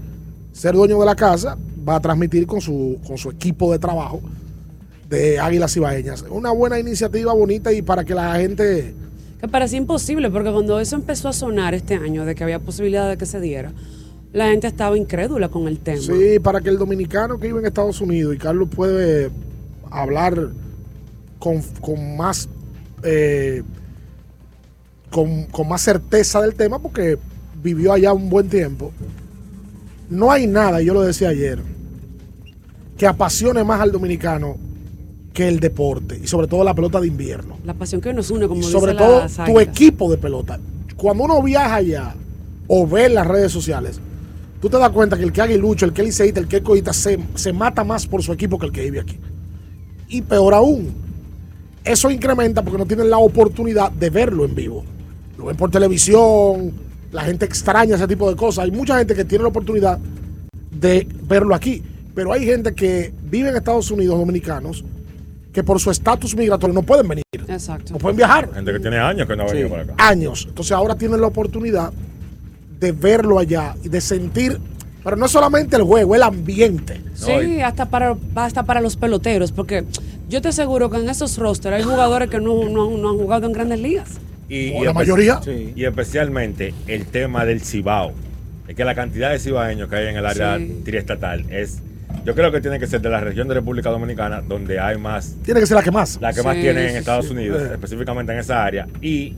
S2: ser dueño de la casa, va a transmitir con su, con su equipo de trabajo de Águilas Ibaeñas. Una buena iniciativa, bonita y para que la gente...
S4: Que parecía imposible, porque cuando eso empezó a sonar este año, de que había posibilidad de que se diera, la gente estaba incrédula con el tema.
S2: Sí, para que el dominicano que vive en Estados Unidos, y Carlos puede hablar con, con más... eh, con, con más certeza del tema porque vivió allá un buen tiempo. No hay nada, yo lo decía ayer, que apasione más al dominicano que el deporte y sobre todo la pelota de invierno.
S4: La pasión que nos une, como
S2: Y sobre todo tu equipo de pelota. Cuando uno viaja allá o ve las redes sociales, tú te das cuenta que el que aguilucho, el que liceíta, el que coita, se, se mata más por su equipo que el que vive aquí. Y peor aún, eso incrementa porque no tienen la oportunidad de verlo en vivo. Lo ven por televisión, la gente extraña ese tipo de cosas. Hay mucha gente que tiene la oportunidad de verlo aquí, pero hay gente que vive en Estados Unidos, dominicanos, que por su estatus migratorio no pueden venir.
S4: Exacto.
S2: No pueden viajar.
S3: Gente que tiene años que no ha venido para acá.
S2: Años. Entonces ahora tienen la oportunidad de verlo allá y de sentir, pero no solamente el juego, el ambiente.
S4: Sí, hasta para, hasta para los peloteros, porque yo te aseguro que en esos rosters hay jugadores que no, no- no han jugado en grandes ligas.
S3: Y,
S2: O la mayoría.
S3: sí, Y especialmente el tema del Cibao. Es que la cantidad de cibaeños que hay en el área
S2: Sí.
S3: triestatal es. Yo creo que tiene que ser de la región de República Dominicana donde hay más.
S2: Tiene que ser la que más.
S3: La que más tiene en Estados
S2: sí.
S3: Unidos,
S2: Eh.
S3: específicamente en esa área. Y,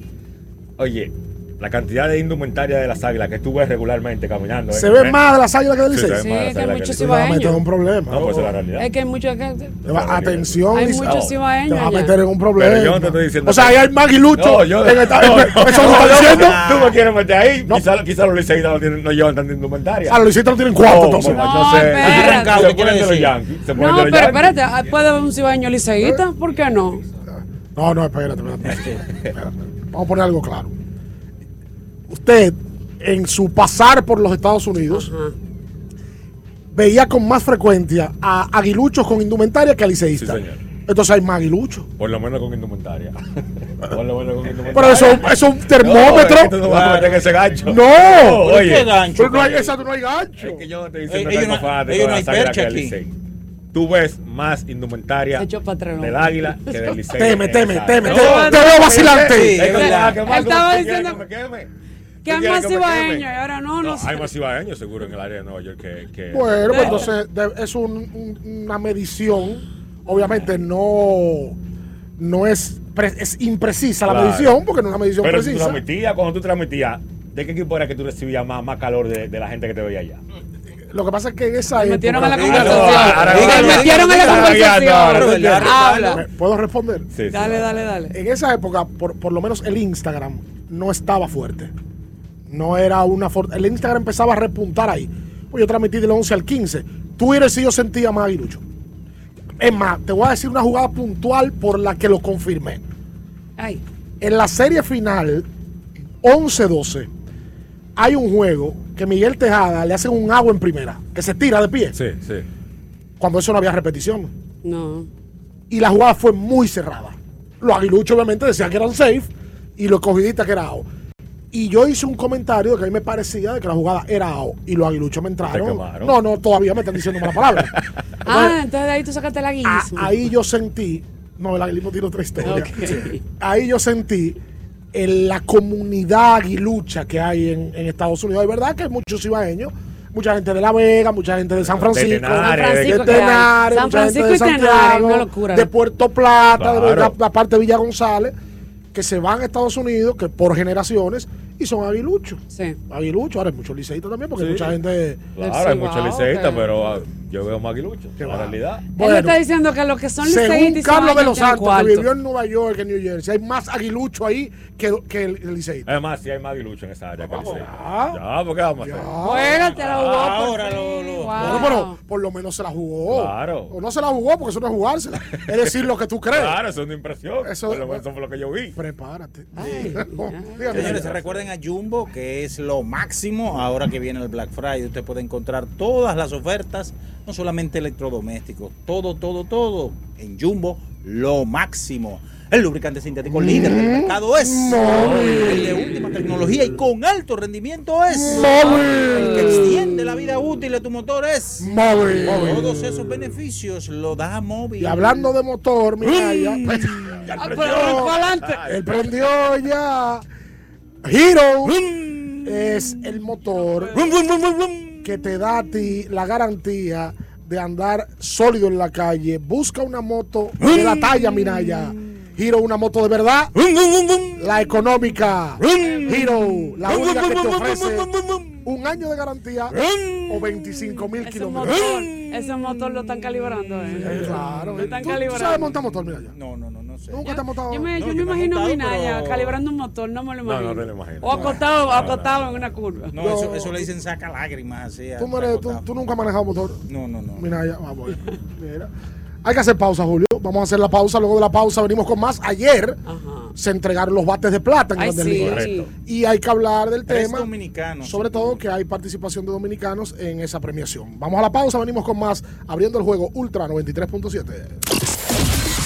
S3: oye, la cantidad de indumentaria de las águilas que tú ves regularmente caminando.
S2: Se
S3: en-
S2: ve
S3: en-
S2: más de las águilas que del
S3: Sí, se
S2: Licey.
S3: más de las
S4: que
S3: águilas
S4: muchos
S2: Te meter en un problema.
S3: No, pues es la realidad.
S4: Es que hay muchos.
S2: Te atención,
S4: Hay muchos
S2: Te
S4: cibaeños
S2: vas a meter en un problema.
S3: Pero yo no te estoy diciendo
S2: O sea, ahí hay más aguilucho.
S3: No, yo
S2: en esta-
S3: no, no,
S2: ¿Eso
S3: no, no,
S2: diciendo?
S3: Tú me quieres meter ahí. Quizá, quizá los liceístas no, llevan tanta indumentaria.
S2: Ah, los liceístas no tienen cuarto,
S3: No,
S2: entonces.
S3: No,
S4: No,
S3: sé. Se ponen de los Yankees. Se
S4: No, pero espérate, ah, puede haber un cibaeño liceísta, ¿por qué no?
S2: No, no, espérate, espérate. Espérate. Vamos a poner algo claro. Usted, en su pasar por los Estados Unidos, veía con más frecuencia a aguiluchos con indumentaria que a liceístas.
S3: Sí.
S2: Entonces hay más aguiluchos.
S3: Por lo menos con indumentaria. Por lo menos con indumentaria.
S2: Pero eso, eso es un termómetro.
S3: No, es que no vas a meter en ese gancho.
S2: No.
S3: No,
S2: ¿Pero
S3: oye.
S2: qué gancho? Pero no hay, exacto, no hay gancho.
S3: Es que yo no estoy diciendo que
S1: no- ellos
S3: de
S1: percha
S3: que
S1: aquí.
S3: Tú ves más indumentaria del águila que del Licey.
S2: Teme, teme,
S3: Esa-
S2: teme. Te, te veo vacilante.
S4: estaba
S3: ¿tú quieres
S4: diciendo
S3: que
S4: hay más
S3: queme?
S4: y ahora no, no, sé.
S3: Hay más cibaeños seguro en el área de Nueva York que. que
S2: Bueno, pues entonces es un- un- una medición. Obviamente no, no es, pre- es imprecisa la medición, porque no es una medición
S3: Pero tú
S2: precisa.
S3: transmitías, cuando tú transmitías, ¿de qué equipo era que tú recibías más, más calor de, de la gente que te veía allá?
S2: Lo que pasa es que en esa
S4: Me metieron a la
S2: época-
S4: conversación. Me
S3: ahora-
S4: metieron a la conversación.
S3: ahora-
S4: Habla.
S2: ¿Me- ¿Puedo responder?
S3: Sí, sí.
S4: Dale, dale, dale.
S2: En esa época, por, por lo menos el Instagram no estaba fuerte. No era una El Instagram empezaba a repuntar ahí. Pues yo transmití del 11 al 15. Twitter sí yo sentía más aguilucho. Es más, te voy a decir una jugada puntual por la que lo confirmé.
S4: Ay.
S2: En la serie final, 11-12, hay un juego que Miguel Tejada le hace un agua en primera, que se tira de pie,
S3: Sí, sí.
S2: cuando eso no había repetición.
S4: No.
S2: Y la jugada fue muy cerrada. Los aguiluchos obviamente decían que eran safe y los cogidistas que era out. Y yo hice un comentario de que a mí me parecía de que la jugada era out y los aguiluchos me entraron. No, no, todavía me están diciendo mala palabra.
S4: Ah, entonces de ahí tú sacaste el
S2: A-
S4: aguilismo.
S2: ahí yo sentí, no, el aguilismo tiene otra historia. Ahí yo sentí en la comunidad aguilucha que hay en, en Estados Unidos. Es verdad que hay muchos ibaeños, mucha gente de La Vega, mucha gente de San Francisco,
S3: Tenares,
S2: de. Tenares,
S4: San
S2: mucha gente de
S4: Francisco y Tenares,
S2: Santiago, de Puerto Plata, de
S3: Claro.
S2: la, la parte de Villa González, que se van a Estados Unidos, que por generaciones, y son aguiluchos.
S4: Sí.
S2: Aguiluchos, ahora hay muchos liceístas también, porque
S3: Sí.
S2: mucha gente...
S3: Claro, hay muchos liceístas, pero yo veo más aguiluchos.
S2: Que
S3: La
S2: va.
S3: realidad.
S4: Él le está diciendo que los que son
S2: Según Carlos de los Santos, que vivió en Nueva York, en New Jersey, hay más aguilucho ahí que, que el, el liceísta.
S3: Además, sí hay más aguiluchos en esa área que Licey.
S2: ya.
S3: Ya, ¿por qué vamos a hacer?
S4: Juégate la jugó. por
S1: Ahora
S4: fin.
S1: lo- lo-
S4: Wow.
S2: Bueno, pero por lo menos se la jugó.
S3: Claro.
S2: O no se la jugó porque eso no es jugársela. es decir lo que tú crees.
S3: Claro, eso es una impresión.
S2: Eso-
S3: Por lo menos eso fue lo que yo vi.
S2: Prepárate.
S4: Ay,
S2: No.
S1: Señores, recuerden a Jumbo, que es lo máximo. Ahora que viene el Black Friday, usted puede encontrar todas las ofertas, no solamente electrodomésticos, todo, todo, todo. En Jumbo, lo máximo. El lubricante sintético líder del mercado es el de última tecnología y con alto rendimiento es el que extiende la vida útil de tu motor es
S2: Móvil.
S1: todos esos beneficios lo da móvil.
S2: Y hablando de motor, mira, ya, ya
S4: Ah,
S2: prendió. Él prendió ya. Hero es el motor que te da a ti la garantía de andar sólido en la calle. Busca una moto de la talla Minaya. Hero, una moto de verdad. La económica. Hero, la única que te ofrece un año de garantía o 25 mil kilómetros.
S4: ese motor lo están calibrando. Eh.
S2: Claro,
S4: Lo están
S2: ¿Tú, tú sabes montar motor, mira ya.
S1: No, no, no, no. no sé.
S2: Nunca te has montado.
S4: Yo me,
S1: No,
S4: yo me imagino a Minaya
S1: pero-
S4: calibrando un motor, no me lo
S3: No, no
S4: imagino.
S3: te lo imagino.
S4: O acostado,
S3: No, no,
S4: acostado en una curva.
S1: No, eso, eso le dicen saca lágrimas. Así,
S2: Tú, no eres- tú- tú nunca has manejado motor.
S1: No, no, no.
S2: Mira, ya, vamos. Mira. Hay que hacer pausa, Julio. Vamos a hacer la pausa. Luego de la pausa venimos con más. Ayer se entregaron los bates de plata en
S4: Ay,
S2: Grandes
S4: sí.
S2: Ligas.
S4: Correcto.
S2: Y hay que hablar del
S1: Tres
S2: tema.
S1: dominicanos.
S2: Sobre todo que hay participación de dominicanos en esa premiación. Vamos a la pausa, venimos con más. Abriendo el juego Ultra 93.7.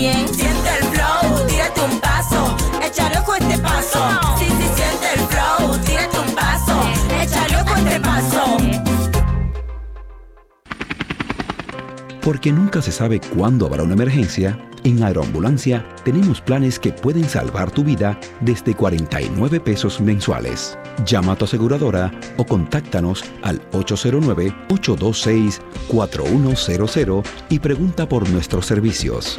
S6: siente el flow, tírate un paso, échale ojo este paso. Sí, sí, siente el flow, tírate un paso, échale ojo este paso.
S13: Porque nunca se sabe cuándo habrá una emergencia, en Aeroambulancia tenemos planes que pueden salvar tu vida desde 49 pesos mensuales. Llama a tu aseguradora o contáctanos al 809-826-4100 y pregunta por nuestros servicios.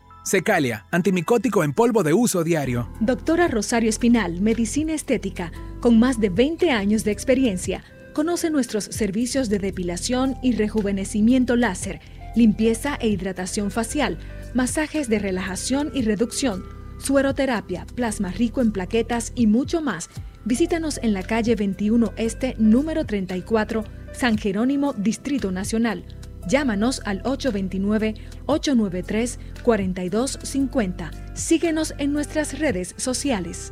S10: Secalia, antimicótico en polvo de uso diario.
S16: Doctora Rosario Espinal, Medicina Estética, con más de 20 años de experiencia. Conoce nuestros servicios de depilación y rejuvenecimiento láser, limpieza e hidratación facial, masajes de relajación y reducción, sueroterapia, plasma rico en plaquetas y mucho más. Visítanos en la calle 21 Este, número 34, San Jerónimo, Distrito Nacional. Llámanos al 829-893-4250. Síguenos en nuestras redes sociales.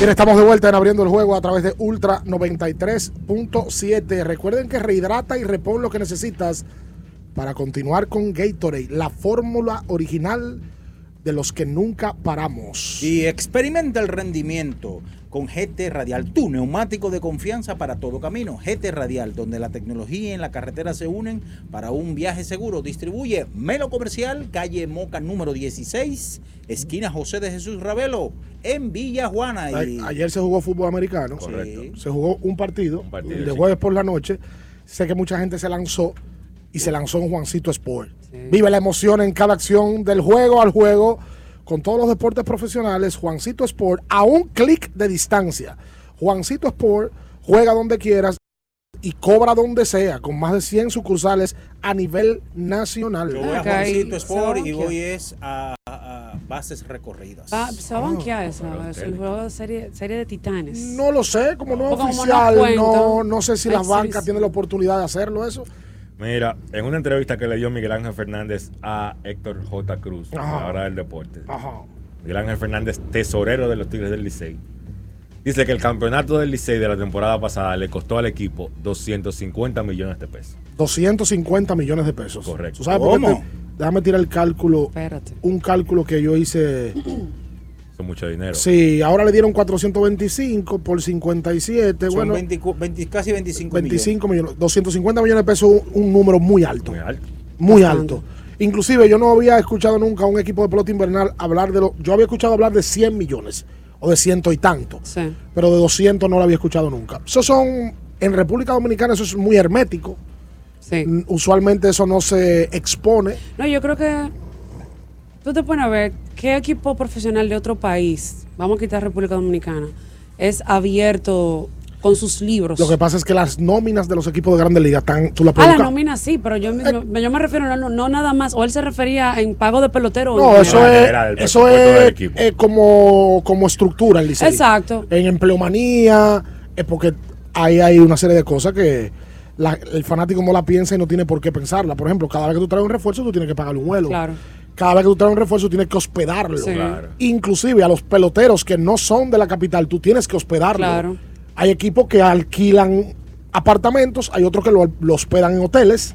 S2: Bien, estamos de vuelta en abriendo el juego a través de Ultra 93.7. Recuerden que rehidrata y repon lo que necesitas para continuar con Gatorade, la fórmula original de los que nunca paramos.
S1: Y experimenta el rendimiento con GT Radial, tu neumático de confianza para todo camino. GT Radial, donde la tecnología y la carretera se unen para un viaje seguro. Distribuye Melo Comercial, calle Moca número 16, esquina José de Jesús Ravelo, en Villa Juana. Y...
S2: Ayer se jugó fútbol americano.
S1: Correcto.
S2: Se jugó un partido,
S1: partido,
S2: de
S1: sí.
S2: jueves por la noche. Sé que mucha gente se lanzó y se lanzó en Juancito Sport. Vive la emoción en cada acción del juego al juego con todos los deportes profesionales. Juancito Sport a un clic de distancia. Juancito Sport juega donde quieras y cobra donde sea, con más de 100 sucursales a nivel nacional.
S1: Yo voy a Juancito Sport y voy es a, bases recorridas.
S4: Va- se va a banquear esa, es el juego de serie, serie de titanes.
S2: No lo sé, como no es
S4: Porque como no
S2: oficial, no, no sé si las bancas tienen la oportunidad de hacerlo eso.
S3: Mira, en una entrevista que le dio Miguel Ángel Fernández a Héctor J. Cruz,
S2: Ajá.
S3: ahora del deporte.
S2: Ajá.
S3: Miguel Ángel Fernández, tesorero de los Tigres del Licey. Dice que el campeonato del Licey de la temporada pasada le costó al equipo 250 millones de pesos.
S2: 250 millones de pesos.
S3: Correcto.
S2: ¿Tú sabes por qué te- déjame tirar el cálculo.
S4: Espérate.
S2: Un cálculo que yo hice.
S3: Mucho dinero.
S2: Sí, ahora le dieron 425 por 57.
S1: Son
S2: bueno,
S1: 20 20 casi 25,
S2: 25 millones. 250 millones de pesos, un, un número muy alto.
S3: Muy alto.
S2: Muy alto. Inclusive yo no había escuchado nunca a un equipo de pelota invernal hablar de lo. Yo había escuchado hablar de 100 millones o de ciento y tanto.
S4: Sí.
S2: Pero de 200 no lo había escuchado nunca. Eso son. En República Dominicana eso es muy hermético. Mm, Usualmente eso no se expone.
S4: No, yo creo que tú te pones a ver qué equipo profesional de otro país, vamos a quitar República Dominicana, es abierto con sus libros.
S2: Lo que pasa es que las nóminas de los equipos de grandes ligas están. Tú las
S4: Ah,
S2: puedes
S4: la
S2: buscar.
S4: nómina sí, pero yo, me- yo me refiero no, no, nada más. O él se refería en pago de pelotero. o
S2: No,
S4: en-
S2: eso es, eso es eh, como, como estructura el Licey.
S4: Exacto.
S2: En empleomanía, es porque ahí hay una serie de cosas que la- el fanático no la piensa y no tiene por qué pensarla. Por ejemplo, cada vez que tú traes un refuerzo, tú tienes que pagarle un vuelo.
S4: Claro.
S2: Cada vez que tú traes un refuerzo, tienes que hospedarlo.
S4: Sí. Claro.
S2: Inclusive a los peloteros que no son de la capital, tú tienes que hospedarlo.
S4: Claro.
S2: Hay equipos que alquilan apartamentos, hay otros que lo, lo hospedan en hoteles.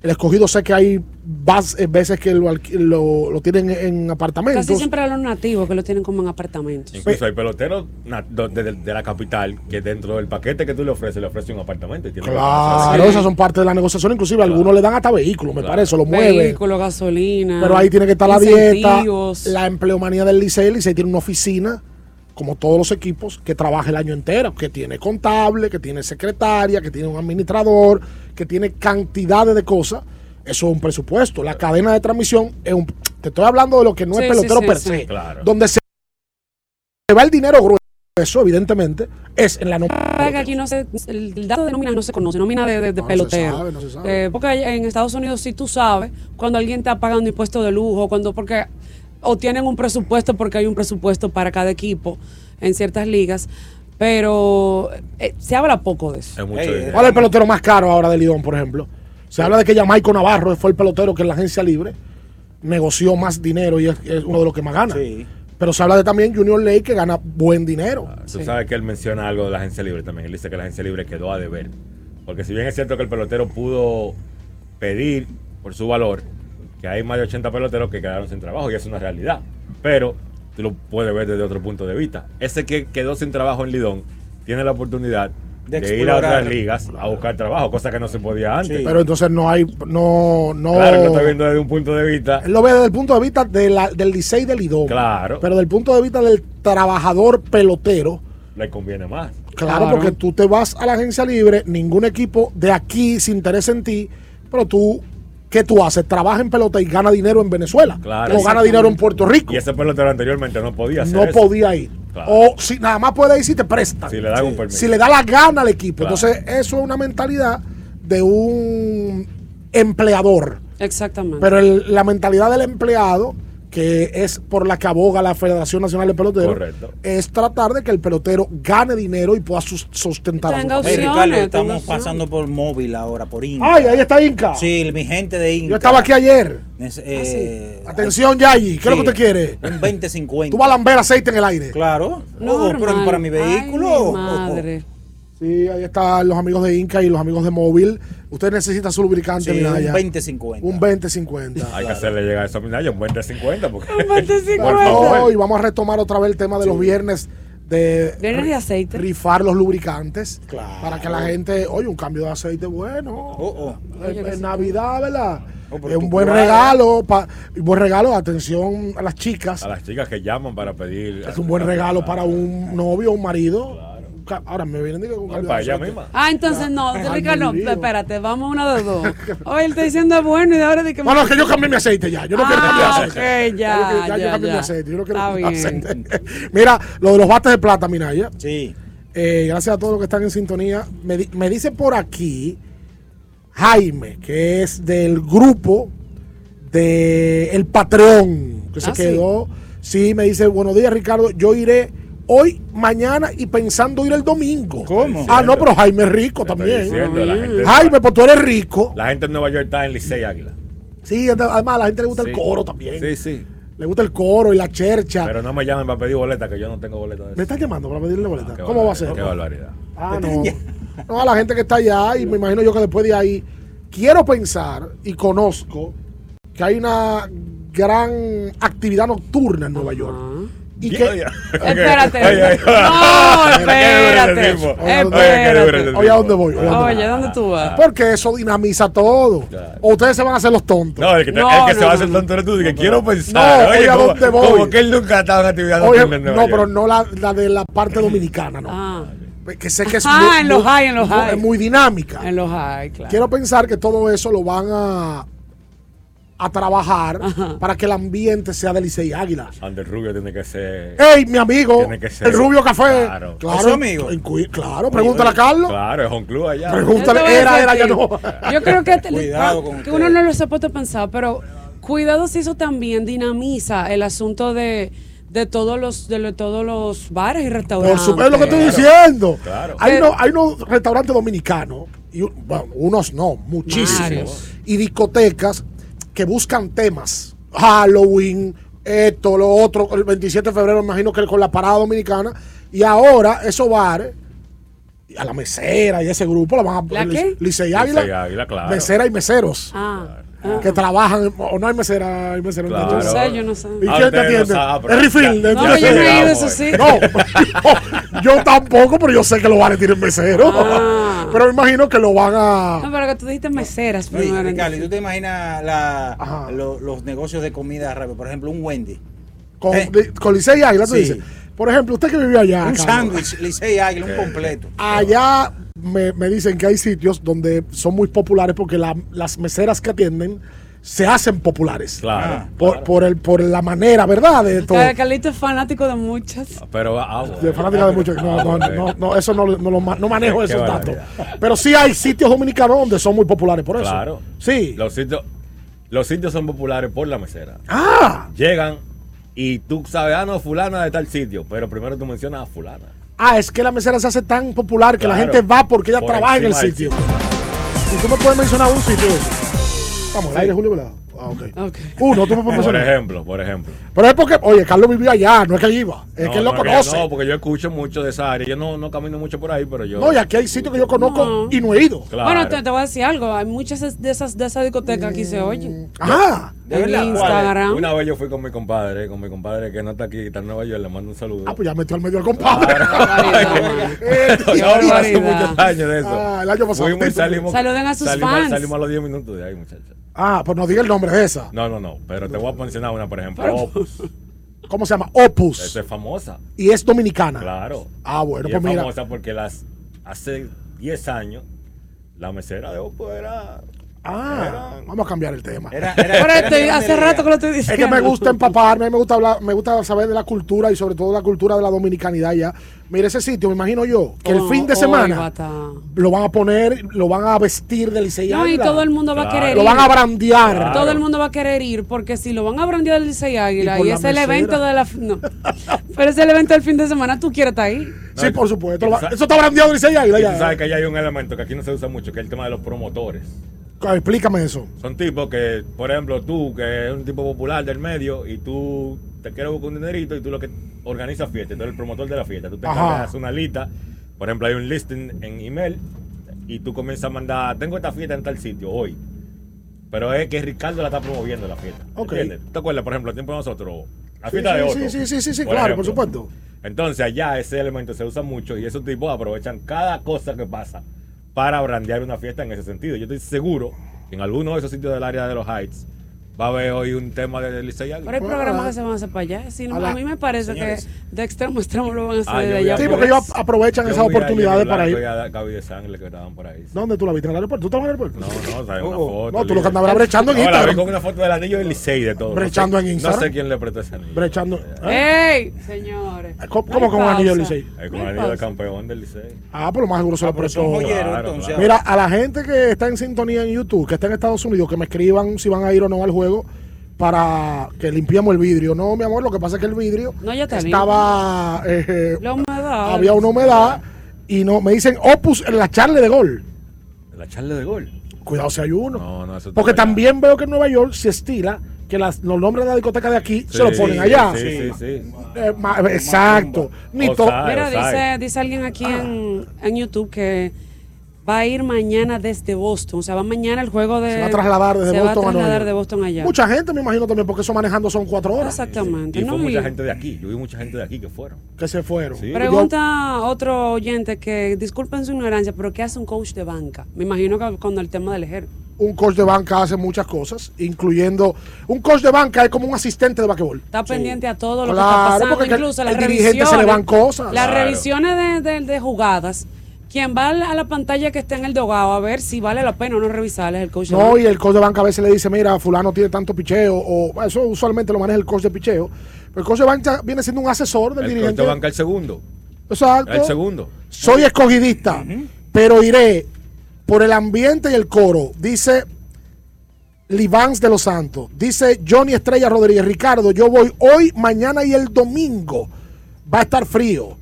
S2: El escogido sé que hay eh, veces que lo, lo, lo tienen en apartamentos.
S4: Casi siempre a los nativos que lo tienen como en apartamentos.
S3: Incluso hay peloteros de, de- de la capital que dentro del paquete que tú le ofreces, le ofrece un apartamento. Y
S2: Claro, esas son parte de la negociación. Inclusive algunos le dan hasta vehículos, me parece, lo mueven.
S4: Vehículo, gasolina.
S2: Pero ahí tiene que estar la dieta, la empleomanía del Licey. El Licey tiene una oficina, como todos los equipos, que trabaja el año entero, que tiene contable, que tiene secretaria, que tiene un administrador, que tiene cantidades de cosas. Eso es un presupuesto. La cadena de transmisión es un... Te estoy hablando de lo que no
S4: Sí,
S2: es pelotero
S4: sí,
S2: per se.
S3: Claro.
S2: Donde se va el dinero grueso, evidentemente, es en la nómina.
S4: Aquí no se, el, dato de nómina no se conoce, nómina de, de- de
S2: No, no se
S4: pelotero.
S2: sabe, no se sabe.
S4: Eh, porque en Estados Unidos sí tú sabes cuando alguien está pagando impuestos de lujo, cuando porque o tienen un presupuesto porque hay un presupuesto para cada equipo en ciertas ligas, pero eh, se habla poco de eso.
S3: Es mucho dinero.
S2: ¿Cuál es el pelotero más caro ahora de Lidón, por ejemplo? Se habla de que Jamaico Navarro fue el pelotero que en la agencia libre negoció más dinero y es, es uno de los que más gana. Pero se habla de también Junior Lake que gana buen dinero.
S3: Tú sabes que él menciona algo de la agencia libre también. Él dice que la agencia libre quedó a deber. Porque si bien es cierto que el pelotero pudo pedir por su valor, que hay más de 80 peloteros que quedaron sin trabajo y es una realidad. Pero tú lo puedes ver desde otro punto de vista. Ese que quedó sin trabajo en Lidón tiene la oportunidad
S1: De
S3: de, ir a otras ligas a buscar trabajo, cosa que no se podía antes.
S2: Pero entonces no hay, no, no.
S3: Claro, lo estoy viendo desde un punto de vista.
S2: Él lo ve desde el punto de vista de la- del Licey de Lidón.
S3: Claro.
S2: Pero desde el punto de vista del trabajador pelotero,
S3: Le conviene más.
S2: claro,
S4: Claro.
S2: porque tú te vas a la agencia libre, ningún equipo de aquí se interesa en ti, pero tú, ¿qué tú haces? Trabaja en pelota y gana dinero en Venezuela.
S3: Claro.
S2: O gana dinero en Puerto Rico.
S3: Y ese pelotero anteriormente no podía hacer
S2: no
S3: eso.
S2: podía ir.
S3: Claro.
S2: O si nada más puede ir si te prestan.
S3: Si le dan un permiso.
S2: Si le da la gana al equipo.
S3: Claro.
S2: Entonces, eso es una mentalidad de un empleador.
S4: Exactamente.
S2: Pero el- la mentalidad del empleado, que es por la que aboga la Federación Nacional de Peloteros,
S3: Correcto.
S2: es tratar de que el pelotero gane dinero y pueda sus- sustentar a su
S4: Tenga
S1: Hey. Ricardo, estamos
S4: opciones.
S1: pasando por móvil ahora, por Inca.
S2: Ay, ahí está Inca.
S1: Sí, mi gente de Inca.
S2: Yo estaba aquí ayer.
S1: Es- eh,
S2: Atención, Yayi. ¿Qué es lo que usted quiere?
S1: Un 20-50.
S2: Tú vas a lamber aceite en el aire.
S1: Claro. Oh, pero para mi vehículo.
S4: Ay, mi madre.
S2: Sí, ahí están los amigos de Inca y los amigos de Móvil. Usted necesita su lubricante,
S1: Sí, un
S2: Minaya.
S1: 20-50.
S2: Un 20-50.
S3: Hay que hacerle llegar eso a Minaya, un 20-50. Porque...
S2: Por favor, y vamos a retomar otra vez el tema de los viernes de
S4: Viernes de aceite.
S2: rifar los lubricantes para que la gente, oye, un cambio de aceite bueno.
S1: Oh,
S2: En, en Navidad, ¿verdad?
S3: pero
S2: es un buen regalo, pa- un buen regalo, atención a las chicas.
S3: A las chicas que llaman para pedir.
S2: Es un buen regalo para un novio o un marido. Un Ahora me vienen diciendo que un cambio
S3: para
S2: de
S3: ella misma.
S4: Ah, entonces no, Ricardo,
S2: mi
S4: espérate, vamos una de dos. Oye, él está diciendo bueno y de ahora de que...
S2: No, no, que yo cambié mi aceite ya. Yo no quiero cambiar
S4: Ah,
S2: aceite.
S4: ya,
S2: yo,
S4: ya,
S2: yo cambié
S4: ya.
S2: mi aceite. Yo no quiero cambiar aceite. Mira, lo de los bates de plata, Minaya.
S1: Sí.
S2: Eh, gracias a todos los que están en sintonía. Me, di- me dice por aquí Jaime, que es del grupo de El Patreon, que se
S4: Ah, sí.
S2: quedó. Sí. me dice, buenos días, Ricardo. Yo iré hoy, mañana y pensando ir el domingo.
S1: ¿Cómo?
S2: Ah, no, pero Jaime es rico también.
S3: diciendo,
S2: Jaime, pues tú eres rico.
S3: La gente en Nueva York está en Licey Águila.
S2: Sí, además a la gente le gusta
S3: Sí.
S2: el coro también.
S3: Sí, sí.
S2: Le gusta el coro y la chercha.
S3: Pero no me llamen para pedir boleta, que yo no tengo boleta de
S2: ¿Me estás llamando para pedirle boleta?
S3: Qué
S2: ¿Cómo va a ser?
S3: Qué barbaridad.
S2: Ah, no. No, a la gente que está allá y me imagino yo que después de ahí quiero pensar y conozco que hay una gran actividad nocturna en Nueva York. Y
S4: Espérate.
S3: Ay, ay, ay.
S4: No, espérate.
S3: ese tipo.
S2: Oye, ¿a dónde-
S4: Espérate.
S2: Oye, ¿a dónde voy? Oye, ¿a dónde?
S4: ¿dónde tú vas?
S2: Porque eso dinamiza todo. O ustedes se van a hacer los tontos.
S3: No, el que, te-
S4: No,
S3: el que
S4: no,
S3: se va a hacer tonto eres tú, que quiero pensar.
S2: No,
S3: oye,
S2: ¿a dónde voy?
S3: como que él nunca ha estado en actividad
S2: Oye, no, pero no la, la de la parte dominicana, no.
S4: Ah,
S2: Que sé que es
S4: Ah,
S2: muy,
S4: en los high, en los
S2: muy-
S4: high.
S2: es muy dinámica.
S4: en los high, claro.
S2: Quiero pensar que todo eso lo van a, a trabajar para que el ambiente sea de Licey Águila.
S3: Ander Rubio tiene que ser.
S2: ¡Ey, mi amigo!
S3: Tiene que ser-
S2: El Rubio Café.
S3: Claro.
S2: Claro,
S1: ¿Es su amigo?
S2: claro, pregúntale a Carlos.
S3: Claro, es un club allá.
S2: Pregúntale, era, era, ya no.
S4: Yo creo que, te-
S1: Cuidado con
S4: que uno no lo se ha puesto a pensar, pero cuidado si eso también dinamiza el asunto de, de todos los de lo- todos los bares y
S2: Por
S4: restaurantes.
S2: supuesto, lo que estoy diciendo.
S3: Claro.
S2: Hay,
S4: Pero-
S2: unos, hay unos restaurantes dominicanos, y, bueno, unos no, muchísimos,
S4: Varios.
S2: y discotecas que buscan temas. Halloween, esto, lo otro, el 27 de febrero, imagino que con la parada dominicana. Y ahora esos bares, y a la mesera y ese grupo, la van a
S4: ¿La qué?
S2: Licey Águila,
S3: claro.
S2: mesera y meseros.
S4: Ah, ah.
S2: Que trabajan, o no hay mesera, hay meseros.
S3: Claro.
S4: Yo no sé, yo no sé.
S2: ¿Y
S3: Ah,
S2: quién te
S3: no
S2: atiende?
S3: pero
S2: es refill.
S4: No,
S2: de-
S4: yo no he ido, eso sí.
S2: No, yo, yo tampoco, pero yo sé que los bares tienen meseros.
S4: Ah.
S2: Pero me imagino que lo van a.
S4: No, pero que tú dijiste meseras primero.
S1: Ricardo, ¿y ¿tú te imaginas la- lo- los negocios de comida rápida? Por ejemplo, un Wendy.
S2: Con,
S1: Eh.
S2: con Licey Águila, tú
S1: Sí.
S2: dices. Por ejemplo, usted que vive allá.
S1: un sándwich, Licey Águila, un completo.
S2: Allá me, me dicen que hay sitios donde son muy populares porque la- las meseras que atienden se hacen populares.
S3: Claro.
S2: Por, por, el, por la manera, ¿verdad? De todo.
S4: Ca- Carlito es fanático de muchas.
S3: Pero ah, bueno.
S2: De fanática de muchos. No, no, no, no, eso no, no, lo no manejo esos datos. Pero sí hay sitios dominicanos donde son muy populares por eso.
S3: Claro.
S2: Sí.
S3: Los sitios, los sitios son populares por la mesera.
S2: Ah,
S3: Llegan y tú sabes, ah, no, fulana de tal sitio, pero primero tú mencionas a fulana.
S2: Ah, es que la mesera se hace tan popular que la gente va porque ella
S3: Por
S2: trabaja en el sitio. ¿Y tú me puedes mencionar un sitio? Vamos, al aire, Julio, ¿verdad? Ah. Uno, tú me puedes
S3: Por ejemplo, por ejemplo.
S2: Pero es porque, oye, Carlos vivió allá, no es que él iba, es
S3: No,
S2: que él lo
S3: no,
S2: conoce.
S3: No, porque yo escucho mucho de esa área. Yo no, no camino mucho por ahí, pero yo.
S2: No, y aquí hay sitios que yo conozco
S4: No.
S2: y no he ido.
S3: Claro.
S4: Bueno, te, te voy a decir algo. Hay muchas de esas de esas discotecas aquí se oyen.
S2: Ajá.
S1: ¿De
S4: En
S1: verdad?
S4: Instagram.
S3: Una vez yo fui con mi compadre, con mi compadre que no está aquí, está en Nueva York, le mando un saludo.
S2: Ah, pues ya metió al medio al compadre.
S4: Qué
S3: No, no, hace
S4: barbaridad.
S3: muchos años de eso.
S2: Ah, el año pasado.
S3: Fuimos salimos.
S4: Saluden a sus
S3: salimos,
S4: fans.
S3: Salimos a los 10 minutos de ahí, muchachos.
S2: Ah, pues no diga el nombre de esa.
S3: No, no, no. Pero te voy a mencionar una, por ejemplo. Opus.
S2: ¿Cómo se llama? Opus.
S3: Esa es famosa.
S2: Y es dominicana.
S3: Claro.
S2: Ah, bueno,
S3: Y
S2: pues
S3: es
S2: mira.
S3: famosa porque las hace 10 años la mesera de Opus era.
S2: Ah, vamos a cambiar el tema.
S1: Era, era-
S4: Pero
S1: era
S4: este, hace rato que lo estoy
S2: Es
S4: diciendo.
S2: que me gusta empaparme, me gusta hablar, me gusta saber de la cultura y sobre todo la cultura de la dominicanidad ya. Mire ese sitio, me imagino yo, que el
S4: Oh,
S2: fin de
S4: oh,
S2: semana lo van a poner, lo van a vestir de Licey
S4: No, y todo el mundo va a querer
S2: Lo
S4: ir.
S2: van a brandear.
S3: Claro.
S4: Todo el mundo va a querer ir porque si lo van a brandear del Licey Águila
S2: Y
S4: y, es el evento de la no. Pero es el evento del fin de semana, tú quieres estar ahí.
S2: Sí, por supuesto. lo Eso está brandeado de Licey Águila ya.
S3: sabes que allá hay un elemento que aquí no se usa mucho, que es el tema de los promotores.
S2: Explícame eso.
S3: Son tipos que, por ejemplo, tú, que eres un tipo popular del medio, y tú te quieres buscar un dinerito y tú lo que organizas fiesta, tú eres el promotor de la fiesta. Tú te encargas una lista Por ejemplo, hay un listing en email y tú comienzas a mandar, tengo esta fiesta en tal sitio hoy. Pero es que Ricardo la está promoviendo la fiesta.
S2: Ok.
S3: ¿Entiendes? ¿Te acuerdas, por ejemplo, el tiempo de nosotros? La
S2: Sí,
S3: fiesta de
S2: sí,
S3: Otto.
S2: sí, sí, sí, sí, sí, claro, por supuesto.
S3: Entonces allá ese elemento se usa mucho y esos tipos aprovechan cada cosa que pasa para brandear una fiesta en ese sentido. Yo estoy seguro que en alguno de esos sitios del área de los Heights va a haber hoy un tema de Licey Águila.
S4: Pero hay programas que se van a hacer para allá. Si no,
S3: A la-
S4: a mí me parece
S3: Señores.
S4: que de extremo a extremo lo van a hacer
S3: Ah,
S4: de
S3: yo vi
S4: allá.
S2: Sí,
S4: por
S2: porque ellos aprovechan
S3: Yo
S2: esas oportunidades
S3: yo
S2: para
S3: vi
S2: ir.
S3: a Gaby de Sangre que estaban por ahí.
S2: ¿Dónde tú la viste? ¿En el aeropuerto? ¿Tú estabas en el aeropuerto?
S3: No, no, sale una
S2: Oh,
S3: foto.
S2: no, tú lo que andabas brechando en
S3: No, la vi
S2: Instagram.
S3: con una foto del anillo del Licey de todo.
S2: Brechando en Instagram.
S3: No sé quién le prestó ese anillo.
S2: Brechando. ¿eh?
S4: ¡Ey! Señores.
S2: ¿Cómo, con un anillo del. Licey?
S3: Con el anillo de campeón del Licey.
S2: Ah, por lo más seguro se lo prestó.
S3: Claro, claro.
S2: Mira, a la gente que está en sintonía en YouTube, que está en Estados Unidos, que me escriban si van a ir o no al juego para que limpiemos el vidrio. No, mi amor, lo que pasa es que el vidrio
S4: No, ya está
S2: estaba... eh,
S4: La humedad.
S2: había una humedad y no me dicen opus en la charla de gol.
S3: La charla de gol.
S2: Cuidado si hay uno.
S3: No, no, eso
S2: Porque también veo que en Nueva York se estila que las- los nombres de la discoteca de aquí se lo
S3: Sí,
S2: ponen allá.
S3: Sí, sí, sí.
S2: Eh, ma- exacto. Ni
S4: Mira, dice, dice alguien aquí en, en YouTube que va a ir mañana desde Boston. O sea, va mañana el juego de.
S2: Se va a trasladar desde
S4: se
S2: Boston
S4: va
S2: a
S4: a trasladar
S2: York.
S4: de Boston allá.
S2: Mucha gente me imagino también porque eso manejando son cuatro horas.
S4: Exactamente.
S3: Y
S4: ¿no?
S3: fue mucha
S4: Y
S3: gente de aquí. Yo vi mucha gente de aquí que fueron.
S2: Que se fueron.
S3: Sí.
S4: Pregunta otro oyente que, disculpen su ignorancia, pero ¿qué hace un coach de banca? Me imagino que con el tema del ejército.
S2: un coach de banca hace muchas cosas, incluyendo un coach de banca es como un asistente de basquetbol.
S4: Está pendiente a todo lo
S2: Claro,
S4: que está pasando,
S2: porque
S4: incluso
S2: al
S4: las
S2: dirigente
S4: revisiones.
S2: se le van cosas.
S4: Las
S2: Claro.
S4: revisiones de, de- de jugadas. Quien va a la, pantalla que está en el dogado a ver si vale la pena o no revisarles el coach de
S2: No,
S4: banca.
S2: y el coach de banca a veces le dice, mira, fulano tiene tanto picheo, o eso usualmente lo maneja el coach de picheo. Pero el coach de banca viene siendo un asesor del
S3: El coach
S2: dirigente.
S3: de banca el segundo.
S2: Exacto.
S3: El segundo.
S2: Soy escogidista, pero iré por el ambiente y el coro. Dice Livans de los Santos. Dice Johnny Estrella Rodríguez. Ricardo, yo voy hoy, mañana y el domingo. Va a estar frío.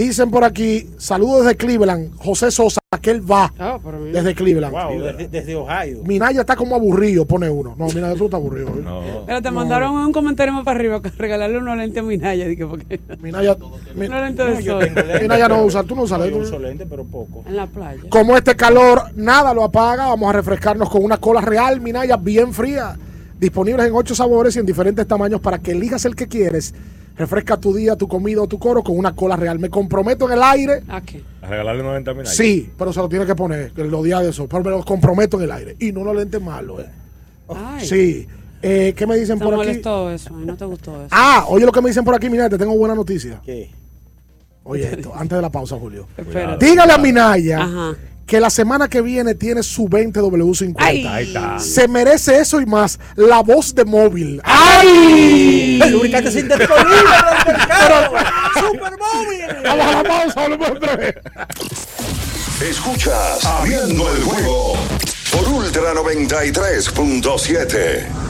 S2: Dicen por aquí, saludos desde Cleveland. José Sosa, que él va desde Cleveland.
S1: Wow, desde, desde Ohio.
S2: Minaya está como aburrido, pone uno. No, Minaya, tú estás aburrido. ¿eh?
S4: Pero te mandaron un comentario más para arriba que regalarle unos lentes a Minaya. Dije, porque
S2: Minaya,
S4: de
S1: No, yo
S4: sol.
S2: Minaya no usa, tú no usas
S1: Yo
S2: lentes.
S1: uso lentes, pero poco.
S4: En la playa.
S2: Como este calor nada lo apaga, vamos a refrescarnos con una cola real, Minaya, bien fría. Disponibles en ocho sabores y en diferentes tamaños para que elijas el que quieres. Refresca tu día, tu comida o tu coro con una cola real. Me comprometo en el aire.
S4: ¿A qué?
S3: A regalarle 90 mil.
S2: Sí, pero se lo tiene que poner, los días de eso. Pero me lo comprometo en el aire. Y no los lentes malos. eh.
S4: Ay,
S2: Sí. Eh, ¿Qué me dicen
S4: Te
S2: por aquí?
S4: molestó eso, no te gustó eso.
S2: Ah, oye lo que me dicen por aquí, Minaya, te tengo buena noticia.
S1: ¿Qué?
S2: Oye esto, antes de la pausa, Julio.
S4: Espérate.
S2: Dígale a Minaya
S4: Ajá.
S2: Que la semana que viene tiene su 20W50.
S4: Ay.
S3: Ahí está.
S2: Se merece eso y más. La voz de móvil. ¡Ay!
S1: El lubricante sin disponible del mercado. Super móvil.
S2: Vamos a la pausa, volvemos otra vez.
S5: Escuchas Abriendo el juego por Ultra 93.7.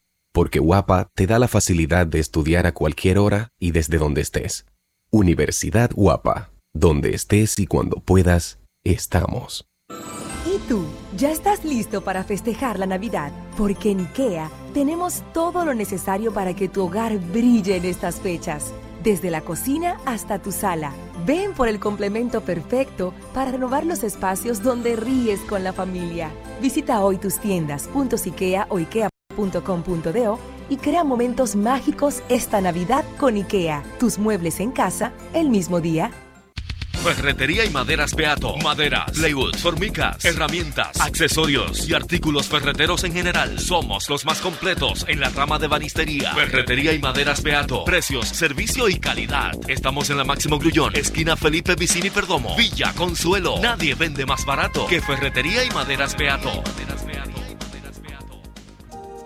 S17: porque Guapa te da la facilidad de estudiar a cualquier hora y desde donde estés. Universidad Guapa, donde estés y cuando puedas, estamos.
S18: ¿Y tú? ¿Ya estás listo para festejar la Navidad? Porque en IKEA tenemos todo lo necesario para que tu hogar brille en estas fechas. Desde la cocina hasta tu sala. Ven por el complemento perfecto para renovar los espacios donde ríes con la familia. Visita hoy tus tiendas, IKEA o ikea.com.do y crea momentos mágicos esta Navidad con IKEA. Tus muebles en casa el mismo día.
S19: Ferretería y maderas Beato. Maderas, plywood, formicas, herramientas, accesorios y artículos ferreteros en general. Somos los más completos en la rama de banistería. Ferretería y maderas Beato. Precios, servicio y calidad. Estamos en la Máximo Grullón, esquina Felipe Vicini Perdomo. Villa Consuelo. Nadie vende más barato que Ferretería y maderas Beato.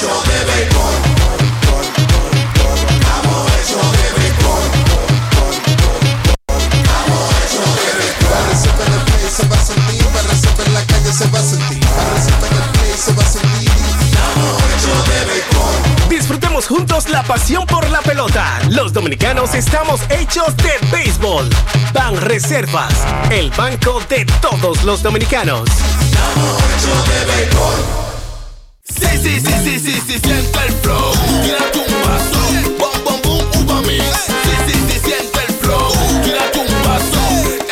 S20: Estamos hechos de.
S21: Disfrutemos juntos la pasión por la pelota. Los dominicanos estamos hechos de béisbol.
S20: Sí, sí, sí, sí, sí, sí, siente el flow. Tírate un paso, bom, bom, boom, uva mix. Sí, sí, sí, siente el flow. Tírate un paso,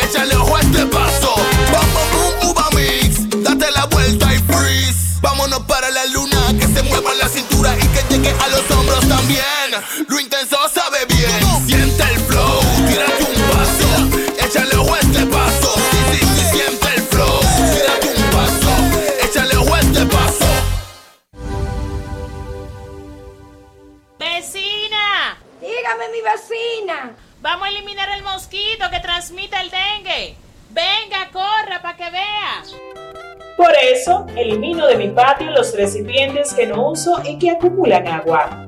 S20: échale ojo a este paso. Bom, bom, boom, uva mix. Date la vuelta y freeze. Vámonos para la luna, que se mueva la cintura y que llegue a los hombros también. Lo
S6: vecina. Vamos a eliminar el mosquito que transmite el dengue. Venga, corra para que vea.
S8: Por eso, elimino de mi patio los recipientes que no uso y que acumulan agua.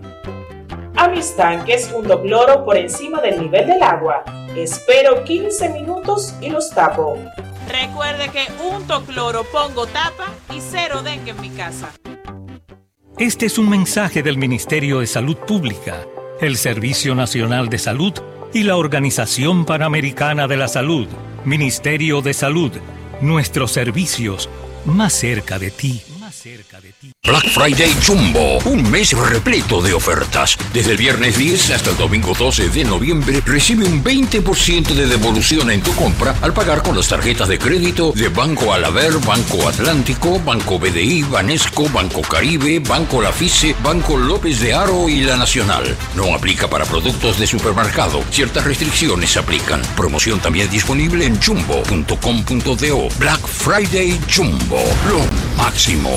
S8: A mis tanques junto cloro por encima del nivel del agua. Espero 15 minutos y los tapo.
S6: Recuerde que unto cloro, pongo tapa y cero dengue en mi casa.
S9: Este es un mensaje del Ministerio de Salud Pública, el Servicio Nacional de Salud y la Organización Panamericana de la Salud. Ministerio de Salud, nuestros servicios más cerca de ti.
S15: Black Friday Jumbo, un mes repleto de ofertas. Desde el viernes 10 hasta el domingo 12 de noviembre, recibe un 20% de devolución en tu compra al pagar con las tarjetas de crédito de Banco Alaber, Banco Atlántico, Banco BDI, Banesco, Banco Caribe, Banco Lafice, Banco López de Aro y La Nacional. No aplica para productos de supermercado. Ciertas restricciones aplican. Promoción también disponible en jumbo.com.do. Black Friday Jumbo, lo máximo.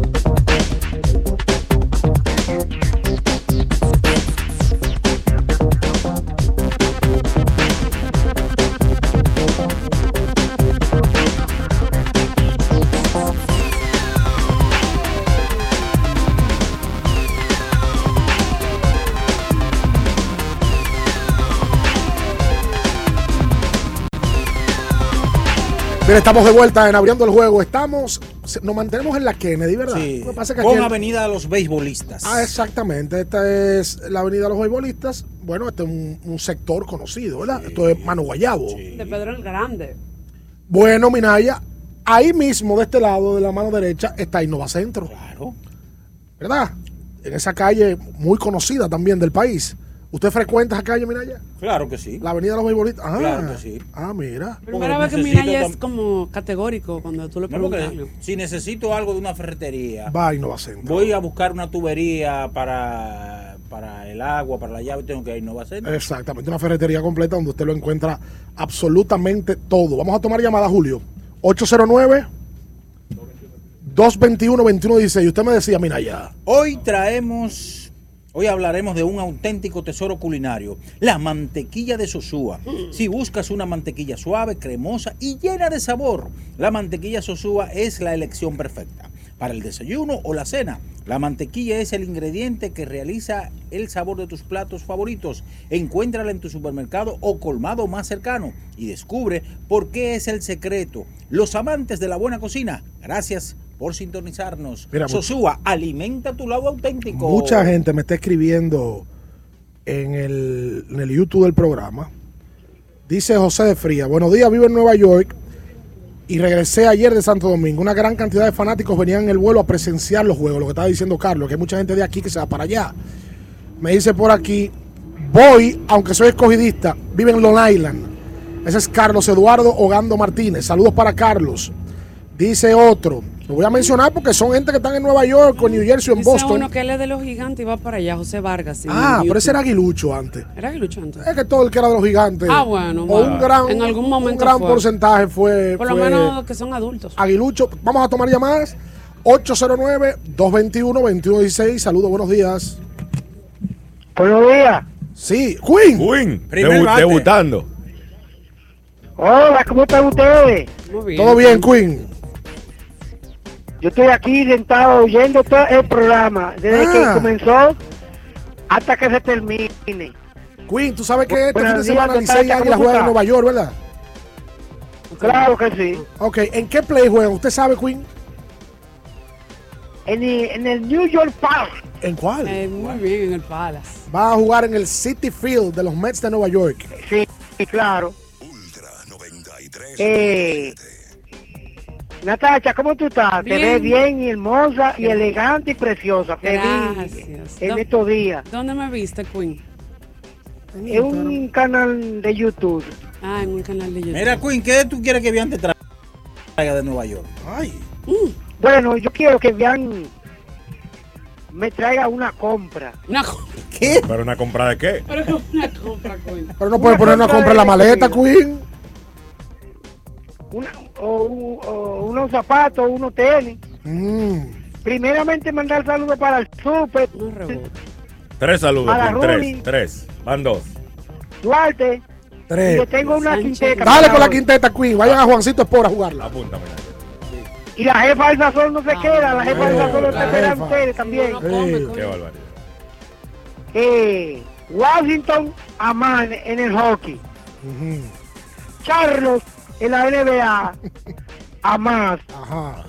S2: Bien, estamos de vuelta en Abriendo el Juego. Estamos, nos mantenemos en la Kennedy, ¿verdad?
S1: Sí,
S2: Lo que pasa es que
S1: con
S2: aquí-
S1: Avenida de los Beisbolistas.
S2: Ah, exactamente. Esta es la Avenida de los Beisbolistas. Bueno, este es un, un sector conocido, ¿verdad? Esto es Mano Guayabo.
S4: De Pedro el Grande.
S2: Bueno, Minaya, ahí mismo, de este lado, de la mano derecha, está Innova Centro.
S1: Claro.
S2: ¿Verdad? En esa calle muy conocida también del país. ¿Usted frecuenta esa calle, Minaya?
S1: Claro que sí.
S2: La Avenida de los Beisbolistas. Ah,
S1: Claro que sí.
S2: Ah, mira.
S4: Primera vez que Minaya es como categórico cuando tú le
S1: No,
S4: preguntas.
S1: si necesito algo de una ferretería,
S2: Va a Innova Centro.
S1: voy a buscar una tubería para, para el agua, para la llave, tengo que ir a Innova Centro.
S2: Exactamente, una ferretería completa donde usted lo encuentra absolutamente todo. Vamos a tomar llamada, Julio. 809 221 2116. Usted me decía, Minaya.
S1: Hoy traemos, hoy hablaremos de un auténtico tesoro culinario, la mantequilla de Sosúa. Si buscas una mantequilla suave, cremosa y llena de sabor, la mantequilla Sosúa es la elección perfecta. Para el desayuno o la cena, la mantequilla es el ingrediente que realiza el sabor de tus platos favoritos. Encuéntrala en tu supermercado o colmado más cercano y descubre por qué es el secreto. Los amantes de la buena cocina, gracias por sintonizarnos.
S2: Mira,
S1: Sosúa, alimenta tu lado auténtico.
S2: Mucha gente me está escribiendo en el, en el YouTube del programa. Dice José de Fría, buenos días, vivo en Nueva York y regresé ayer de Santo Domingo. Una gran cantidad de fanáticos venían en el vuelo a presenciar los juegos, lo que estaba diciendo Carlos, que hay mucha gente de aquí que se va para allá. Me dice por aquí, voy, aunque soy escogidista, vive en Long Island. Ese es Carlos Eduardo Ogando Martínez. Saludos para Carlos. Dice otro, lo voy a mencionar porque son gente que están en Nueva York, o en New Jersey, o en
S4: Dice
S2: Boston.
S4: uno que él es de los gigantes y va para allá, José Vargas. en
S2: Ah, pero ese era Aguilucho antes.
S4: Era Aguilucho antes.
S2: Es que todo el que era de los gigantes.
S4: Ah, bueno,
S2: O
S4: bueno.
S2: un gran,
S4: En algún momento
S2: un gran
S4: fue.
S2: porcentaje fue.
S4: Por lo
S2: fue
S4: menos que son adultos.
S2: Aguilucho. Vamos a tomar llamadas. 809-221-2116. Saludos, buenos días.
S22: Buenos días.
S2: Sí, Queen.
S3: Queen.
S22: Primer
S3: debu-
S22: bate.
S3: debutando.
S22: Hola, ¿cómo están ustedes?
S2: Todo bien, Queen.
S22: Yo estoy aquí sentado oyendo todo el programa, desde
S2: Ah.
S22: que comenzó hasta que se termine.
S2: Queen, tú sabes que este fin de semana. Licey y Águila
S22: ¿Cómo
S2: juegan en? Nueva York, ¿verdad?
S22: Claro que sí.
S2: Ok, ¿en qué play juegan? ¿Usted sabe, Queen?
S22: En el, en el New York Park.
S2: ¿En cuál?
S4: Eh, muy bien, en el Palace.
S2: Va a jugar en el City Field de los Mets de Nueva York.
S22: Sí, claro. Eh, Natacha, ¿cómo tú estás? Te ves bien y hermosa y elegante y preciosa. Feliz
S4: Gracias.
S22: en
S4: ¿Dó-
S22: estos días.
S4: ¿Dónde me viste, Queen?
S22: Es un canal de YouTube.
S4: Ah, en un canal de YouTube.
S1: Mira, Queen, ¿qué tú quieres que Bian te traiga de Nueva York?
S2: Ay.
S22: Bueno, yo quiero que vean, me traiga una compra.
S4: Una compra.
S1: ¿Qué?
S3: ¿Pero una compra de qué?
S4: Pero una compra, Queen.
S2: Pero no puede poner una compra en la maleta, Queen.
S22: Una, o, un- o unos zapatos, unos tenis.
S2: Mm.
S22: Primeramente mandar saludos para el súper.
S3: Tres saludos,
S22: A la Ruli.
S3: tres, tres. Van dos.
S22: Duarte.
S2: Tres.
S22: Y le tengo una quinteta.
S2: Dale
S22: para
S2: con la quinteta, Queen. Vayan a Juancito Espora a jugarla.
S3: Apúntame.
S22: Y la jefa del sazón no se queda, la jefa del sazón lo
S2: la
S22: esperan
S2: jefa.
S22: ustedes también.
S3: Qué barbaridad.
S22: Eh, Washington Amán en el hockey. Charlos en la NBA. Amás.
S2: Ajá.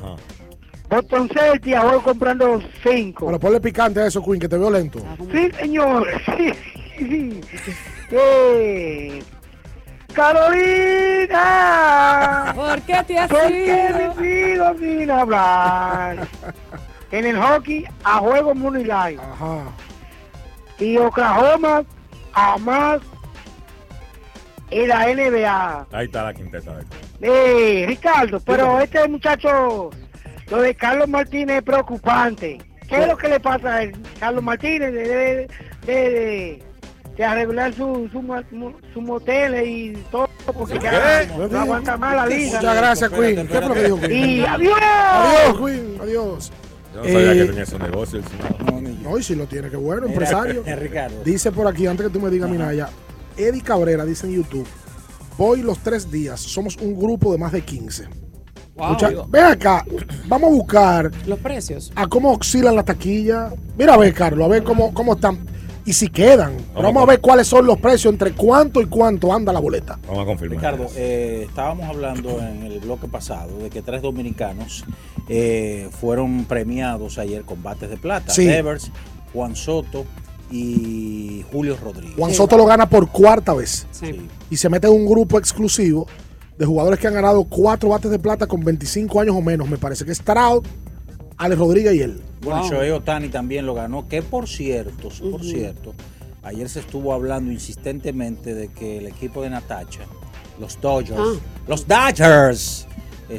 S22: Boston Celtics hoy comprando cinco.
S2: Pero ponle picante a eso, Queen, que te veo lento.
S22: Sí, señor. Sí, sí. Eh, Carolina.
S4: ¿Por qué te has
S22: ¿Por qué
S4: ido?
S22: me sigo sin hablar? En el hockey a juego Line.
S2: Ajá.
S22: Y Oklahoma a más en la NBA.
S3: Ahí está la quinteta de
S22: Eh, Ricardo, pero este muchacho, lo de Carlos Martínez es preocupante. ¿Qué es lo que le pasa a él? Carlos Martínez debe de, de, de- de arreglar su, su, su motel y todo, porque ya no aguanta más la liga.
S2: Muchas gracias, Queen. ¿Qué fue lo que dijo Queen?
S22: Y adiós.
S2: Adiós, Queen. Adiós.
S3: Yo no sabía
S2: Eh,
S3: que tenía esos negocios.
S2: No, y si lo tiene, qué bueno,
S1: Mira,
S2: empresario.
S1: Ricardo.
S2: Dice por aquí, antes que tú me digas, Minaya, Eddie Cabrera dice en YouTube, voy los tres días, somos un grupo de más de 15.
S4: Wow.
S2: Mucha- ven acá, vamos a buscar
S4: Los precios.
S2: a cómo oscilan las taquillas. Mira a ver, Carlos, a ver cómo, cómo están y si quedan. Pero vamos a ver cuáles son los precios, entre cuánto y cuánto anda la boleta.
S3: Vamos a confirmar.
S1: Ricardo, eh, estábamos hablando en el bloque pasado de que tres dominicanos eh, fueron premiados ayer con bates de plata.
S2: Sí.
S1: Devers, Juan Soto y Julio Rodríguez.
S2: Juan Soto lo gana por cuarta vez.
S4: Sí.
S2: Y se mete en un grupo exclusivo de jugadores que han ganado cuatro bates de plata con 25 años o menos. Me parece que es Stroud, Alex Rodríguez y él.
S1: Bueno,
S4: Wow.
S1: Shohei Otani también lo ganó, que por cierto, por cierto, ayer se estuvo hablando insistentemente de que el equipo de Natacha, los Dodgers,
S4: Ah.
S1: los Dodgers,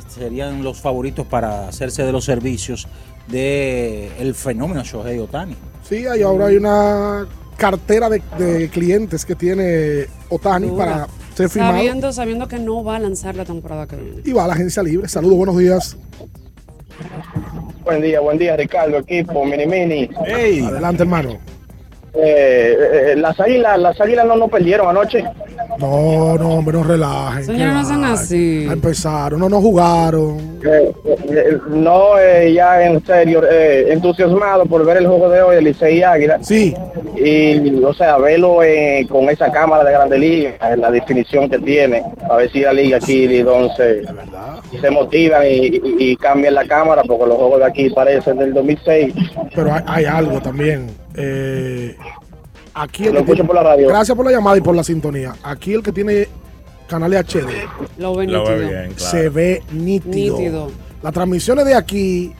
S1: serían los favoritos para hacerse de los servicios de el fenómeno Shohei Otani.
S2: Sí, hay, ahora hay una cartera de, de clientes que tiene Otani
S4: Dura.
S2: para ser firmado.
S4: Sabiendo, sabiendo que no va a lanzar la temporada que viene.
S2: Y va a la agencia libre. Saludos, buenos días.
S21: Buen día, buen día, Ricardo, equipo, mini mini.
S2: Adelante, hermano.
S21: Eh, eh, las águilas, las águilas no nos perdieron anoche.
S2: No, no, hombre, no relajen.
S4: Señores, no
S2: va.
S4: así.
S2: Ya empezaron, no, no jugaron.
S21: Eh, eh, no, eh, ya en serio, eh, entusiasmado por ver el juego de hoy, el Licey y Águila.
S2: Sí.
S21: Y, o sea, verlo eh, con esa cámara de Grande Liga, la definición que tiene, a ver si la liga aquí, Lidón, se, se motivan y, y- y cambian la cámara, porque los juegos de aquí parecen del 2006.
S2: Pero hay, hay algo también. Eh, aquí el
S21: Lo escucho
S2: tiene-
S21: por la radio.
S2: Gracias por la llamada y por la sintonía. Aquí el que tiene canales HD
S4: Lo ve
S3: Lo ve
S4: nítido.
S3: bien, claro.
S2: se ve nítido.
S4: Nítido.
S2: Las transmisiones de aquí,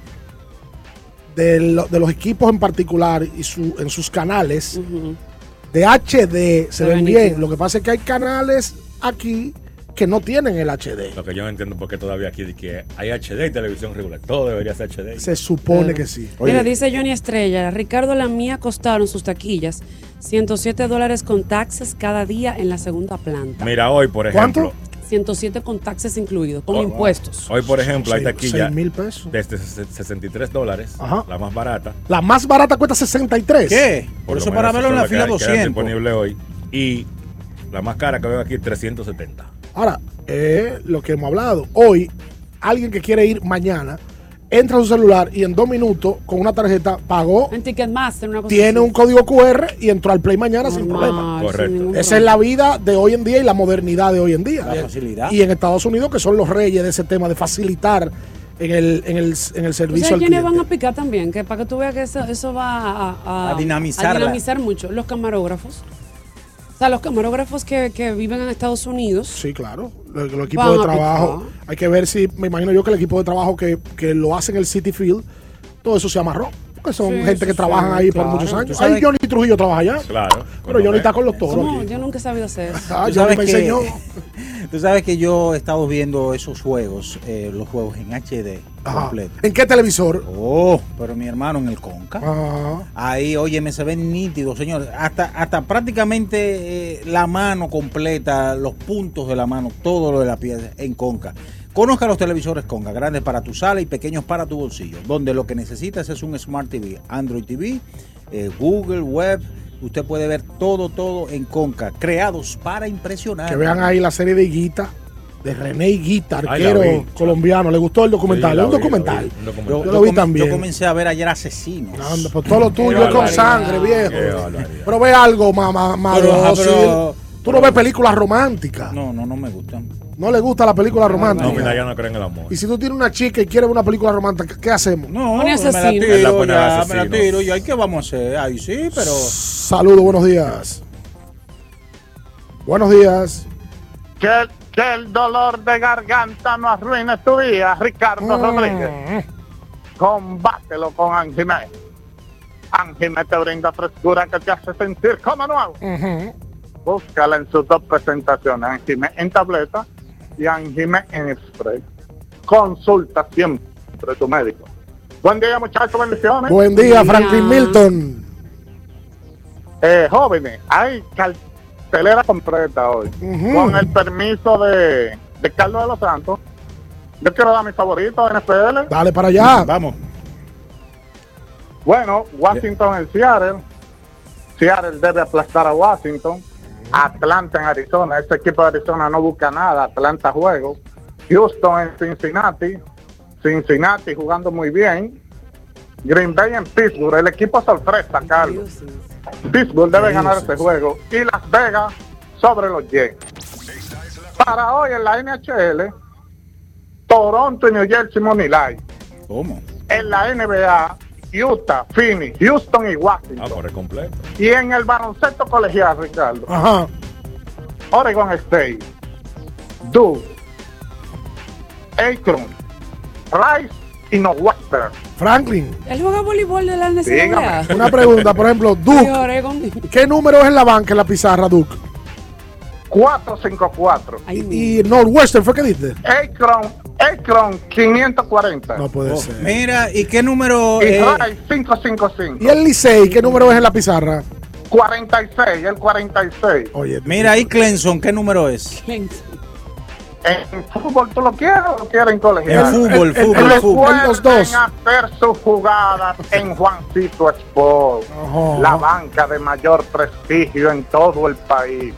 S2: de, lo- de los equipos en particular y su, en sus canales de HD se,
S4: Se
S2: ven bien. Lo que pasa es que hay canales aquí que no tienen el HD.
S3: Lo que yo no entiendo por qué todavía aquí de que hay HD y televisión regular. Todo debería ser HD.
S2: Se supone
S4: Claro.
S2: que sí.
S4: Mira, dice Johnny Estrella, Ricardo la mía costaron sus taquillas 107 dólares con taxes cada día en la segunda planta.
S3: Mira, hoy, por ejemplo.
S2: ¿Cuánto?
S4: 107 con taxes incluidos, con
S3: Oh,
S4: impuestos.
S3: Hoy, por ejemplo, hay taquilla
S2: seis mil pesos.
S3: desde ses- 63 dólares,
S2: Ajá.
S3: la más barata.
S2: La más barata cuesta 63.
S1: ¿Qué? Por,
S3: lo
S1: eso para verlo en la fila
S3: hay- que hay
S1: 200.
S3: disponible hoy. Y la más cara que veo aquí, 370.
S2: Ahora, eh, lo que hemos hablado. Hoy, alguien que quiere ir mañana, entra a su celular y en dos minutos, con una tarjeta, pagó,
S4: En Ticketmaster, una cosa
S2: tiene
S4: así.
S2: un código QR y entró al Play mañana sin problema.
S3: Correcto.
S2: Esa es la vida de hoy en día y la modernidad de hoy en día.
S1: La facilidad.
S2: Y en Estados Unidos, que son los reyes de ese tema de facilitar en el, en el, en el
S4: ¿Tú
S2: servicio
S4: sabes
S2: al
S4: quiénes
S2: cliente.
S4: van a picar también? Que para que tú veas que eso, eso va a, a-
S1: A dinamizar
S4: a
S1: la-
S4: dinamizar mucho. Los camarógrafos. O sea, los camarógrafos que, que viven en Estados Unidos.
S2: Sí, claro. Los, los equipos de trabajo. Hay que ver si, me imagino yo que el equipo de trabajo que, que lo hace en el City Field, todo eso se amarró. Porque son
S4: Sí,
S2: gente
S4: sí,
S2: que
S4: sí,
S2: trabajan ahí
S4: claro.
S2: por muchos años. Ahí Johnny Trujillo trabaja allá.
S3: Claro.
S2: Pero Johnny está con los toros.
S4: No,
S2: aquí.
S4: yo nunca he sabido hacer eso.
S2: Ah,
S1: sabes
S2: me
S1: que-
S2: enseñó.
S1: Tú sabes que yo he estado viendo esos juegos, eh, los juegos en HD
S2: Ajá.
S1: completo.
S2: ¿En qué televisor?
S1: Oh, pero mi hermano en el Conca.
S2: Ajá.
S1: Ahí, oye, me se ven nítidos, señor. Hasta, hasta prácticamente eh, la mano completa, los puntos de la mano, todo lo de la pieza en Conca. Conozca los televisores Conca, grandes para tu sala y pequeños para tu bolsillo, donde lo que necesitas es un Smart TV, Android TV, eh, Google, Web. Usted puede ver todo, todo en Conca, creados para impresionar.
S2: Que vean ahí la serie de Higuita, de René Higuita,
S1: Ay,
S2: arquero
S1: vi.
S2: colombiano. ¿Le gustó el documental?
S1: Sí,
S2: un documental.
S1: vi, documental.
S2: Yo,
S1: Yo,
S2: lo vi
S1: com-
S2: también.
S1: yo comencé a ver ayer Asesinos.
S2: Anda, pues todo lo tuyo es con sangre, viejo. Pero ve algo, mamá.
S1: Pero, ajá, pero-
S2: Tú no ves películas románticas.
S1: No, no, no me gustan.
S2: No le gusta la película romántica.
S3: No, mira, ya no creen en el amor.
S2: Y si tú tienes una chica y quieres ver una película romántica, ¿qué hacemos?
S1: No, me la
S4: asesino.
S1: tiro, ya, me la tiro, y ahí qué vamos a hacer. Ay, sí, pero.
S2: Saludos, buenos días. Buenos días.
S23: Que, que el dolor de garganta no arruine tu día, Ricardo
S2: Mm.
S23: Rodríguez. combátelo con Anjimé. Anjimé te brinda frescura que te hace sentir como nuevo. Búscala en sus dos presentaciones, Anjimé en tableta en spray. Consulta siempre tu médico. Buen día, muchachos, bendiciones.
S2: Buen día, Franklin Milton.
S23: Eh, jóvenes, hay cartelera completa hoy. Con el permiso de, de Carlos de los Santos. Yo quiero dar mi favorito NFL.
S2: Dale para allá.
S23: Vamos. Bueno, Washington en Seattle. Seattle debe aplastar a Washington. Atlanta en Arizona. Este equipo de Arizona no busca nada. Atlanta juego. Houston en Cincinnati. Cincinnati jugando muy bien. Green Bay en Pittsburgh. El equipo sorpresa, Carlos. Pittsburgh debe ganar este juego. Y Las Vegas sobre los Jets. Para hoy en la NHL, Toronto y New Jersey Money.
S1: ¿Cómo?
S23: En la NBA, Utah, Phoenix, Houston y Washington.
S3: Ah, por el completo.
S23: Y en el baloncesto colegial, Ricardo.
S2: Ajá.
S23: Oregon State, Duke, Akron, Rice y Northwestern.
S2: Franklin,
S4: Él juega voleibol de la NCAA.
S2: una pregunta, por ejemplo, Duke,
S4: Oregon.
S2: ¿qué número es en la banca en la pizarra, Duke?
S23: 454.
S2: Y, y Northwestern fue que diste.
S23: Akron, Akron 540.
S2: No puede
S1: Oh,
S2: ser.
S1: Mira, ¿y qué número?
S23: Y
S1: eh,
S23: Rice 555.
S2: ¿Y el Licey qué número es en la pizarra?
S23: 46, el 46.
S2: Oye,
S1: mira, ahí Clemson, ¿qué número es?
S23: En fútbol, ¿tú lo quieres o lo quieres en colegial?
S1: En fútbol,
S23: El-
S1: fútbol,
S23: el-
S1: fútbol.
S2: Los dos.
S23: hacer sus jugadas en Juancito Sport, la banca de mayor prestigio en todo el país.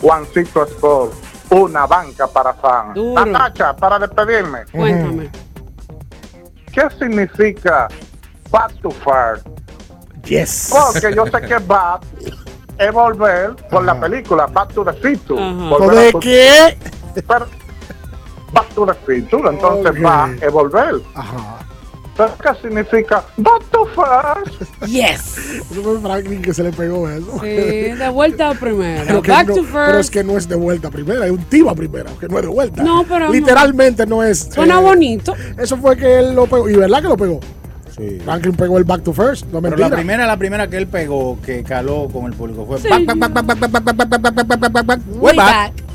S23: Juancito Sport, una banca para fans.
S4: Duro.
S23: Natacha, para despedirme,
S4: Cuéntame.
S23: ¿qué significa back to far?
S2: Yes.
S23: Porque yo sé que back es volver por la película Back to the Future.
S4: Ajá.
S23: Volver
S2: ¿De
S23: al
S2: qué?
S23: pero back to the future, entonces
S2: Ok.
S23: va a volver.
S2: Ajá.
S23: ¿Pero qué significa back to first?
S4: Yes.
S2: Eso fue Franklin que se le pegó eso.
S4: Sí, de vuelta a primera.
S2: Pero,
S4: Back
S2: no-
S4: to
S2: pero es
S4: first.
S2: que no es de vuelta a primera, es un tiro a primera, que no es de vuelta.
S4: No, pero.
S2: Literalmente no es.
S4: Suena
S2: eh,
S4: bonito.
S2: Eso fue que él lo pegó. Y verdad que lo pegó.
S1: Sí.
S2: Franklin pegó el back to first, no
S1: Pero la primera, la primera que él pegó, que caló con el público, fue
S4: Sí.
S1: back, back, back, back, back, back, back, back, back, back, back, back, back, back.
S4: Way
S1: Way back.
S4: back.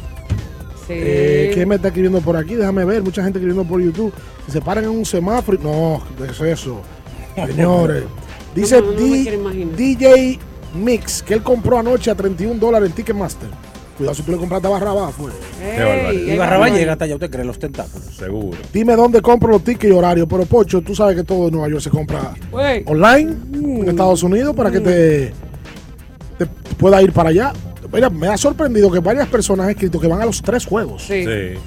S4: Sí.
S2: Eh, ¿Quién me está escribiendo por aquí? Déjame ver. Mucha gente escribiendo por YouTube. Se paran en un semáforo. y- No, ¿qué es eso? Señores. Dice
S4: No, no.
S2: DJ Mix que él compró anoche a 31 dólares en Ticketmaster. Cuidado si tú le compraste a Barrabás, fue.
S4: Ey,
S1: Y Barrabás llega hasta allá, ¿usted cree? Los tentáculos.
S3: Seguro.
S2: Dime dónde compro los tickets y horarios. Pero Pocho, tú sabes que todo en Nueva York se compra online
S4: Mm.
S2: en Estados Unidos para que te, te pueda ir para allá. Mira, me ha sorprendido que varias personas han escrito que van a los tres juegos.
S4: Sí.
S3: Sí.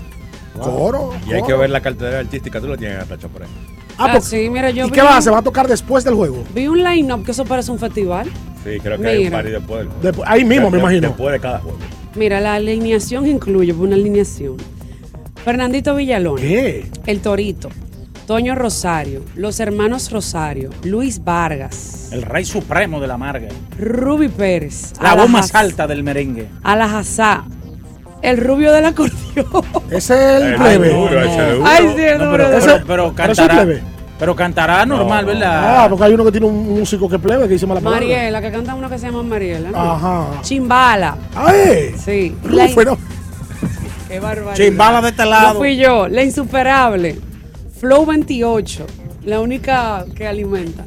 S2: Coro,
S3: Y hay que ver la cartera artística, tú la tienes hasta por ahí.
S2: Ah,
S4: Ah,
S2: pues,
S4: sí, mira, yo
S2: ¿Y
S4: vi,
S2: qué va a hacer? ¿Va a tocar después del juego?
S4: vi un line-up que eso parece un festival.
S3: Sí, creo que hay un party después del juego.
S2: Después- ahí mismo, me imagino.
S3: Después de cada juego.
S4: Mira, la alineación incluye una alineación. Fernandito Villalón.
S2: ¿Qué?
S4: El Torito. Toño Rosario. Los hermanos Rosario. Luis Vargas.
S1: El rey supremo de la marga.
S4: Ruby Pérez.
S1: La voz más alta del merengue.
S4: Alajazá. El rubio del acordeón.
S2: Ese es el plebe.
S3: duro, ese duro.
S4: Ay, sí, el
S1: No,
S4: número
S1: pero, cantará.
S2: plebe.
S1: Pero cantará normal,
S3: No.
S1: ¿verdad?
S2: Ah, porque hay uno que tiene un músico que es plebe que dice mala palabra.
S4: Mariela, que canta uno que se llama Mariela. ¿no?
S2: Ajá.
S4: Chimbala.
S2: ¡Ay!
S4: Sí.
S2: ¿Cómo
S4: La-
S2: fue, no?
S4: Qué barbaridad.
S1: Chimbala de este
S4: No
S1: lado.
S4: fui yo. La insuperable. Flow 28. La única que alimenta.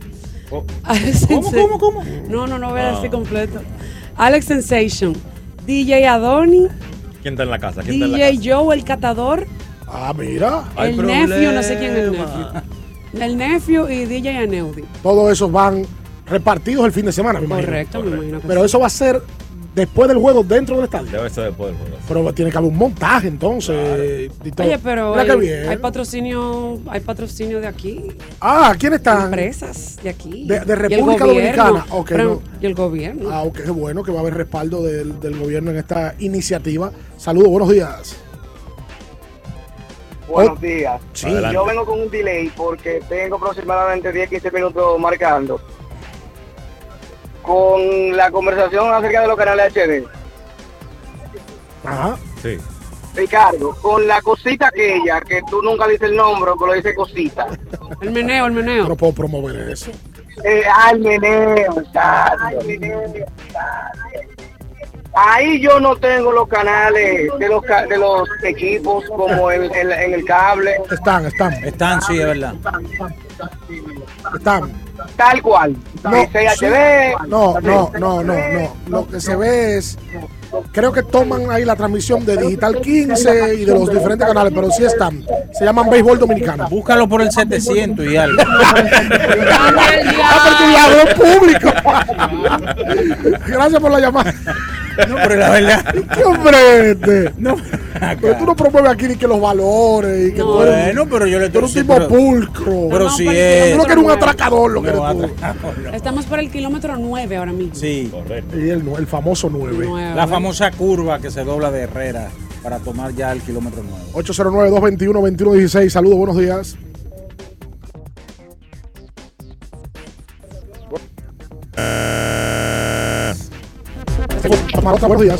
S1: Oh.
S4: Alex
S1: ¿Cómo, cómo, cómo?
S4: No, no, no voy a decir completo. Alex Sensation. DJ Adoni.
S3: ¿Quién está en la casa? ¿Quién está en la
S4: DJ
S3: casa?
S4: Joe, el catador.
S2: Ah, mira.
S3: Hay
S4: el nephew, no sé quién es el nephew. El nephew y DJ Aneudi.
S2: Todos esos van repartidos el fin de semana, me imagino.
S4: Correcto, me imagino que
S2: Pero
S4: sí.
S2: eso va a ser después del juego, dentro del estadio.
S3: Debe ser después del juego.
S2: Pero tiene que haber un montaje entonces. todo.
S4: Oye, pero
S2: Mira
S4: hay,
S2: qué bien.
S4: hay patrocinio, hay patrocinio de aquí,
S2: Ah, ¿quiénes están?
S4: empresas de aquí.
S2: De- República. Dominicana. Ok,
S4: Pero-
S2: no.
S4: Y el gobierno.
S2: Ah, ok, qué bueno que va a haber respaldo del, del gobierno en esta iniciativa. Saludos, buenos días.
S21: Buenos días.
S2: Sí.
S21: Yo vengo con un delay porque tengo aproximadamente 10-15 minutos marcando con la conversación acerca de los canales HD.
S2: Ajá.
S3: Sí.
S21: Ricardo, con la cosita aquella, que tú nunca dices el nombre, pero dice cosita.
S4: El meneo, el meneo.
S2: No puedo promover eso.
S21: Eh, ay, meneo, exacto. Ahí yo no tengo los canales de los, ca- de los equipos como el, el- en el cable.
S2: Están, están.
S1: Están, sí, es verdad.
S2: Están.
S21: Tal cual.
S2: No, no, no, no, no, no. Lo que se ve es, creo que toman ahí la transmisión de Digital 15 y de los diferentes canales, pero sí están. Se llaman Béisbol Dominicano.
S1: Búscalo por el 700 y algo.
S2: Ah, público. Gracias por la llamada.
S1: No, pero la verdad.
S2: ¿Qué hombre este? No. Pero tú no promueves aquí ni que los valores y que tú eres,
S1: Bueno, pero yo le
S2: eres un
S1: sí,
S2: tipo
S1: pero-
S2: pulcro.
S1: Pero
S4: No,
S1: si
S4: pero
S1: es.
S2: Tú no que eres un atracador, lo que
S1: No,
S2: eres tú.
S4: Estamos por el kilómetro 9 ahora mismo.
S1: Sí.
S2: Y el, el famoso 9.
S4: Nueve.
S1: La famosa curva que se dobla de Herrera para tomar ya el kilómetro 9.
S2: 809-221-2116. Saludos, buenos días. Buenos días.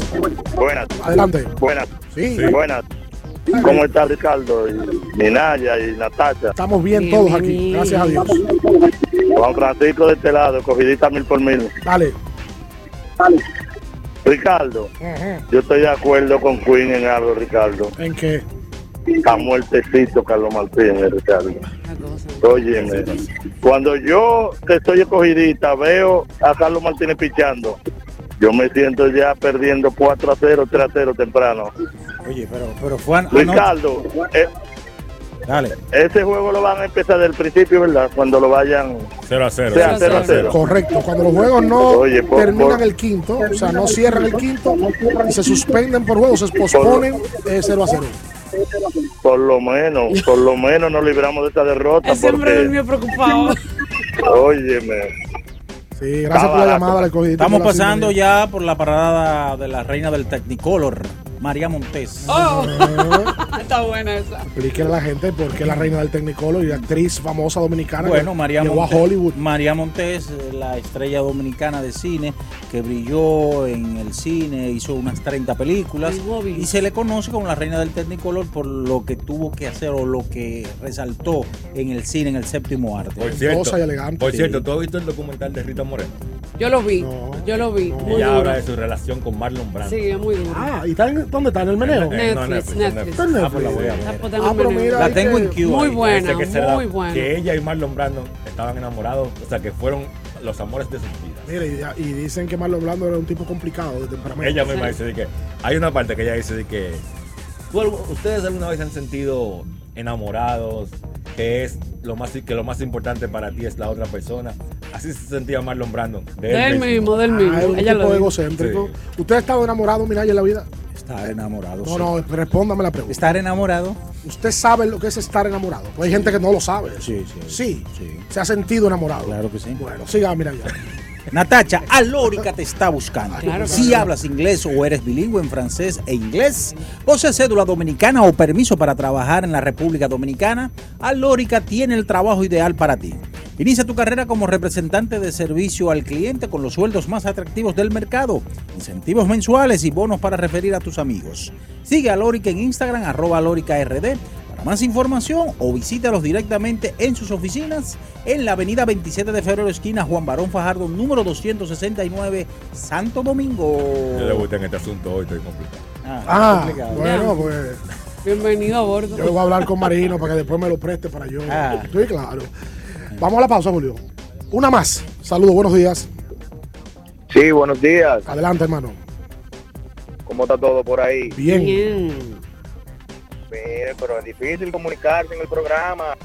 S24: Buenas.
S2: Adelante.
S24: Buenas.
S2: Sí.
S24: Buenas. ¿Cómo está Ricardo? Y, y Naya y Natacha.
S2: Estamos bien todos aquí, gracias a Dios.
S24: Juan Francisco de este lado, cogidita mil por mil.
S2: Dale.
S24: Ricardo, yo estoy de acuerdo con Queen en algo, Ricardo.
S2: ¿En qué?
S24: Está muertecito Carlos Martínez, Ricardo. Óyeme, cuando yo que estoy escogidita veo a Carlos Martínez pichando, yo me siento ya perdiendo 4 a 0, 3 a 0 temprano.
S1: Oye, pero, pero fue an- anoche.
S24: Ricardo, eh,
S1: Dale.
S24: ese juego lo van a empezar del principio, ¿verdad? Cuando lo vayan
S3: 0 a 0.
S24: sea 0 a 0.
S2: Correcto. Cuando los juegos no
S24: Oye, por-
S2: terminan
S24: por-
S2: el quinto, o sea, no cierran el quinto y se suspenden por juegos, se posponen eh, 0 a 0.
S24: Por lo menos, por lo menos nos libramos de esta derrota.
S4: Ese hombre
S24: porque,
S4: durmió preocupado.
S24: óyeme,
S2: Sí, gracias por la llamada, la.
S1: Estamos pasando ya por la parada de la reina del Technicolor, María Montes.
S4: Oh, está buena esa.
S2: Explíquele a la gente por qué la reina del Technicolor y actriz famosa dominicana
S1: Bueno,
S2: que
S1: María
S2: llegó
S1: Montes,
S2: a Hollywood.
S1: María Montes, eh, la estrella dominicana de cine, que brilló en el cine, hizo unas 30 películas y se le conoce como la reina del Technicolor por lo que tuvo que hacer o lo que resaltó en el cine, en el séptimo arte.
S3: Por cierto,
S2: y elegante.
S3: por cierto, ¿tú has visto el documental de Rita Moreno?
S4: Yo lo vi, yo lo vi. Muy
S3: Ella
S4: duro.
S3: habla de su relación con Marlon Brando.
S4: Sí, es muy duro.
S2: Ah, ¿y está en- dónde está? ¿En el meneo?
S3: No,
S4: Netflix,
S3: Netflix,
S4: Netflix.
S2: Está en
S3: Ah, pues la
S2: Netflix.
S3: voy a
S4: Está
S3: ver.
S4: por tener
S2: Ah, pero mira,
S1: La
S2: ahí
S1: tengo
S2: que-
S1: en Q.
S4: Muy buena,
S3: Parece que será
S4: muy buena.
S3: Que ella y Marlon Brando estaban enamorados, o sea, que fueron los amores de sus vidas.
S2: Mira, y, y dicen que Marlon Blando era un tipo complicado de temperamento.
S3: Ella misma dice de que hay una parte que ella dice de que ¿tú algo- ustedes alguna vez se han sentido enamorados, que es lo más que lo más importante para ti es la otra persona. Así se sentía Marlon Brando.
S4: De él mismo, del mismo.
S2: Ah, es un
S4: Ella
S2: tipo egocéntrico. ¿Usted ha estado enamorado, Minaya, en la vida?
S1: Estar enamorado.
S2: No,
S1: sí.
S2: no, respóndame la pregunta.
S1: Estar enamorado.
S2: ¿Usted sabe lo que es estar enamorado? Pues hay gente que no lo sabe.
S1: Sí, sí.
S2: Sí,
S1: sí.
S2: se ha sentido enamorado.
S1: Claro que sí.
S2: Bueno, siga, mira ya.
S1: Natacha, Alórica te está buscando.
S2: Claro,
S1: si
S2: claro.
S1: hablas inglés o eres bilingüe en francés e inglés, posees cédula dominicana o permiso para trabajar en la República Dominicana, Alórica tiene el trabajo ideal para ti. Inicia tu carrera como representante de servicio al cliente con los sueldos más atractivos del mercado, incentivos mensuales y bonos para referir a tus amigos. Sigue a Alórica en Instagram, arroba alóricard. Para más información o visítalos directamente en sus oficinas en la avenida 27 de febrero, esquina Juan Barón Fajardo, número 269, Santo Domingo.
S3: Yo le gusta en este asunto hoy, estoy complicado.
S2: Ah,
S1: complicado.
S2: bueno, pues
S4: Bienvenido a bordo.
S2: yo voy a hablar con Marino para que después me lo preste para yo.
S1: Ah.
S2: Estoy claro. Vamos a la pausa, Julio. Una más. Saludos, buenos días.
S21: Sí, buenos días.
S2: Adelante, hermano.
S21: ¿Cómo está todo por ahí?
S2: Bien.
S21: Mire, pero es difícil comunicarse en el programa.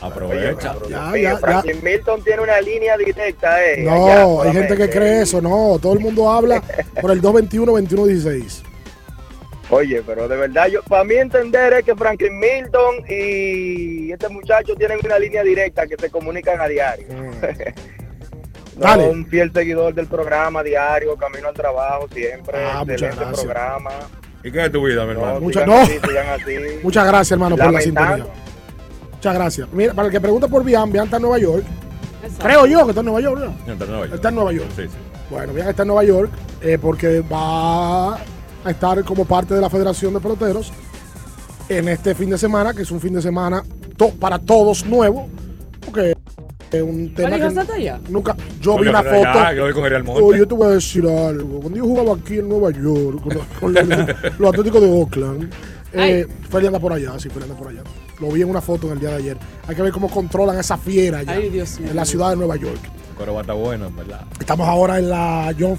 S3: Aprovecha.
S21: Oye,
S2: Ya,
S21: Mire,
S2: ya,
S21: Franklin Milton tiene una línea directa, eh.
S2: No,
S21: allá
S2: hay gente que cree eso. No, todo el mundo habla por el 221-2116.
S21: Oye, pero de verdad, yo para mí entender es que Franklin Milton y este muchacho tienen una línea directa que se comunican a diario. No,
S2: Dale.
S21: un fiel seguidor del programa diario, camino al trabajo siempre,
S2: Ah, muchas
S21: excelente
S2: gracias.
S21: programa.
S3: ¿Y qué es tu vida, mi hermano?
S2: Muchas-
S21: sigan
S2: no.
S21: así, sigan así.
S2: Muchas gracias, hermano, por la sintonía. Muchas gracias. Mira, para el que pregunta por Bian, Bian está en Nueva York. Creo yo que está en Nueva York, ¿no?
S3: No, está en Nueva York.
S2: Está en Nueva York.
S3: Sí, sí.
S2: Bueno, Bian está en Nueva York eh, porque va a estar como parte de la Federación de Peloteros en este fin de semana, que es un fin de semana to- para todos nuevo, porque es un tema
S4: ¿Vale,
S2: que nunca. Yo vi una
S3: ya,
S2: foto.
S3: yo.
S2: Oh, yo te voy a decir algo. Cuando yo jugaba aquí en Nueva York, con, los- con los, los Atléticos de Oakland, eh, Feli anda por allá, sí, Feli anda por allá. Lo vi en una foto en el día de ayer. Hay que ver cómo controlan esa fiera allá,
S4: Ay, Dios mío.
S2: en la ciudad de Nueva York.
S3: Coro está bueno, en verdad.
S2: Estamos ahora en la John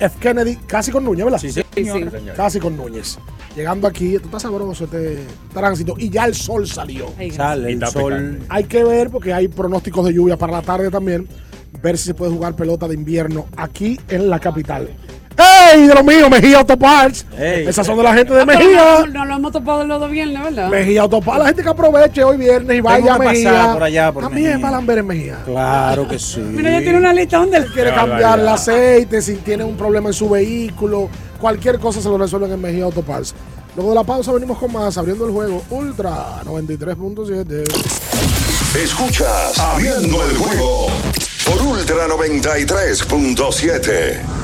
S2: F. Kennedy, casi con Núñez, ¿verdad?
S3: Sí, sí. Sí, señor.
S2: Casi con Núñez. Llegando aquí, esto está sabroso este tránsito y ya el sol salió.
S1: Sale el sol.
S2: Hay que ver porque hay pronósticos de lluvia para la tarde también. Ver si se puede jugar pelota de invierno aquí en la capital. ¡Ey! De lo mío, Mejía Autoparts. Esas son de la gente de
S4: Ah,
S2: Mejía.
S4: No, no lo hemos topado los dos viernes, ¿verdad?
S2: Mejía Autoparts. La gente que aproveche hoy viernes y vaya a Mejía.
S1: pasar por allá, por
S2: También
S1: Mejía.
S2: para Lamber en Mejía.
S1: Claro que sí.
S4: Mira, ya tiene una lista donde él
S2: quiere cambiar el aceite, si tiene un problema en su vehículo, cualquier cosa se lo resuelven en Mejía Autoparts. Luego de la pausa venimos con más, abriendo el juego Ultra 93.7.
S5: Escuchas Abriendo el juego por Ultra 93.7.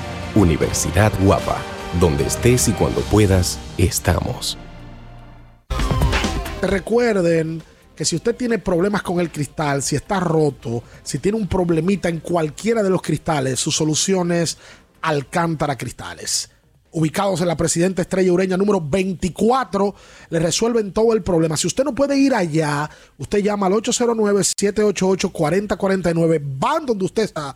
S13: Universidad Guapa, donde estés y cuando puedas, estamos.
S2: Recuerden que si usted tiene problemas con el cristal, si está roto, si tiene un problemita en cualquiera de los cristales, su solución es Alcántara Cristales. Ubicados en la Presidenta Estrella Ureña número 24, le resuelven todo el problema. Si usted no puede ir allá, usted llama al 809-788-4049, van donde usted está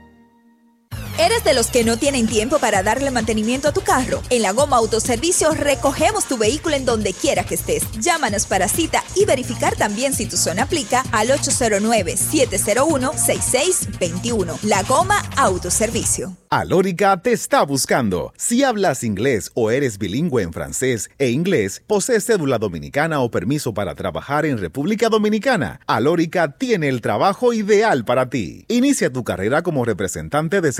S25: ¿Eres de los que no tienen tiempo para darle mantenimiento a tu carro? En la Goma Autoservicio recogemos tu vehículo en donde quiera que estés. Llámanos para cita y verificar también si tu zona aplica al 809-701-6621. La Goma Autoservicio.
S26: Alórica te está buscando. Si hablas inglés o eres bilingüe en francés e inglés, posees cédula dominicana o permiso para trabajar en República Dominicana, Alórica tiene el trabajo ideal para ti. Inicia tu carrera como representante de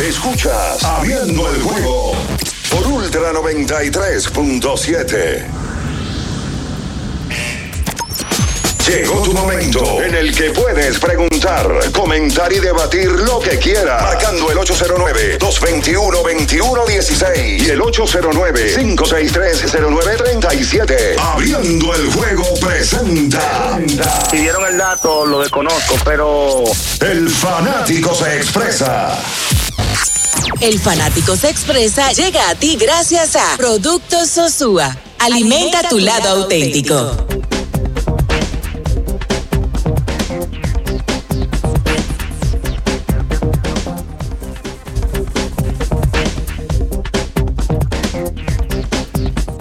S5: Escuchas Abriendo el juego por Ultra 93.7. Llegó tu momento en el que puedes preguntar, comentar y debatir lo que quieras. Marcando el 809-221-2116 y el 809-563-0937. Abriendo el juego presenta.
S24: Si dieron el dato, lo desconozco, pero.
S5: El fanático se expresa.
S12: El fanático se expresa llega a ti gracias a Productos Sosúa. Alimenta tu lado auténtico.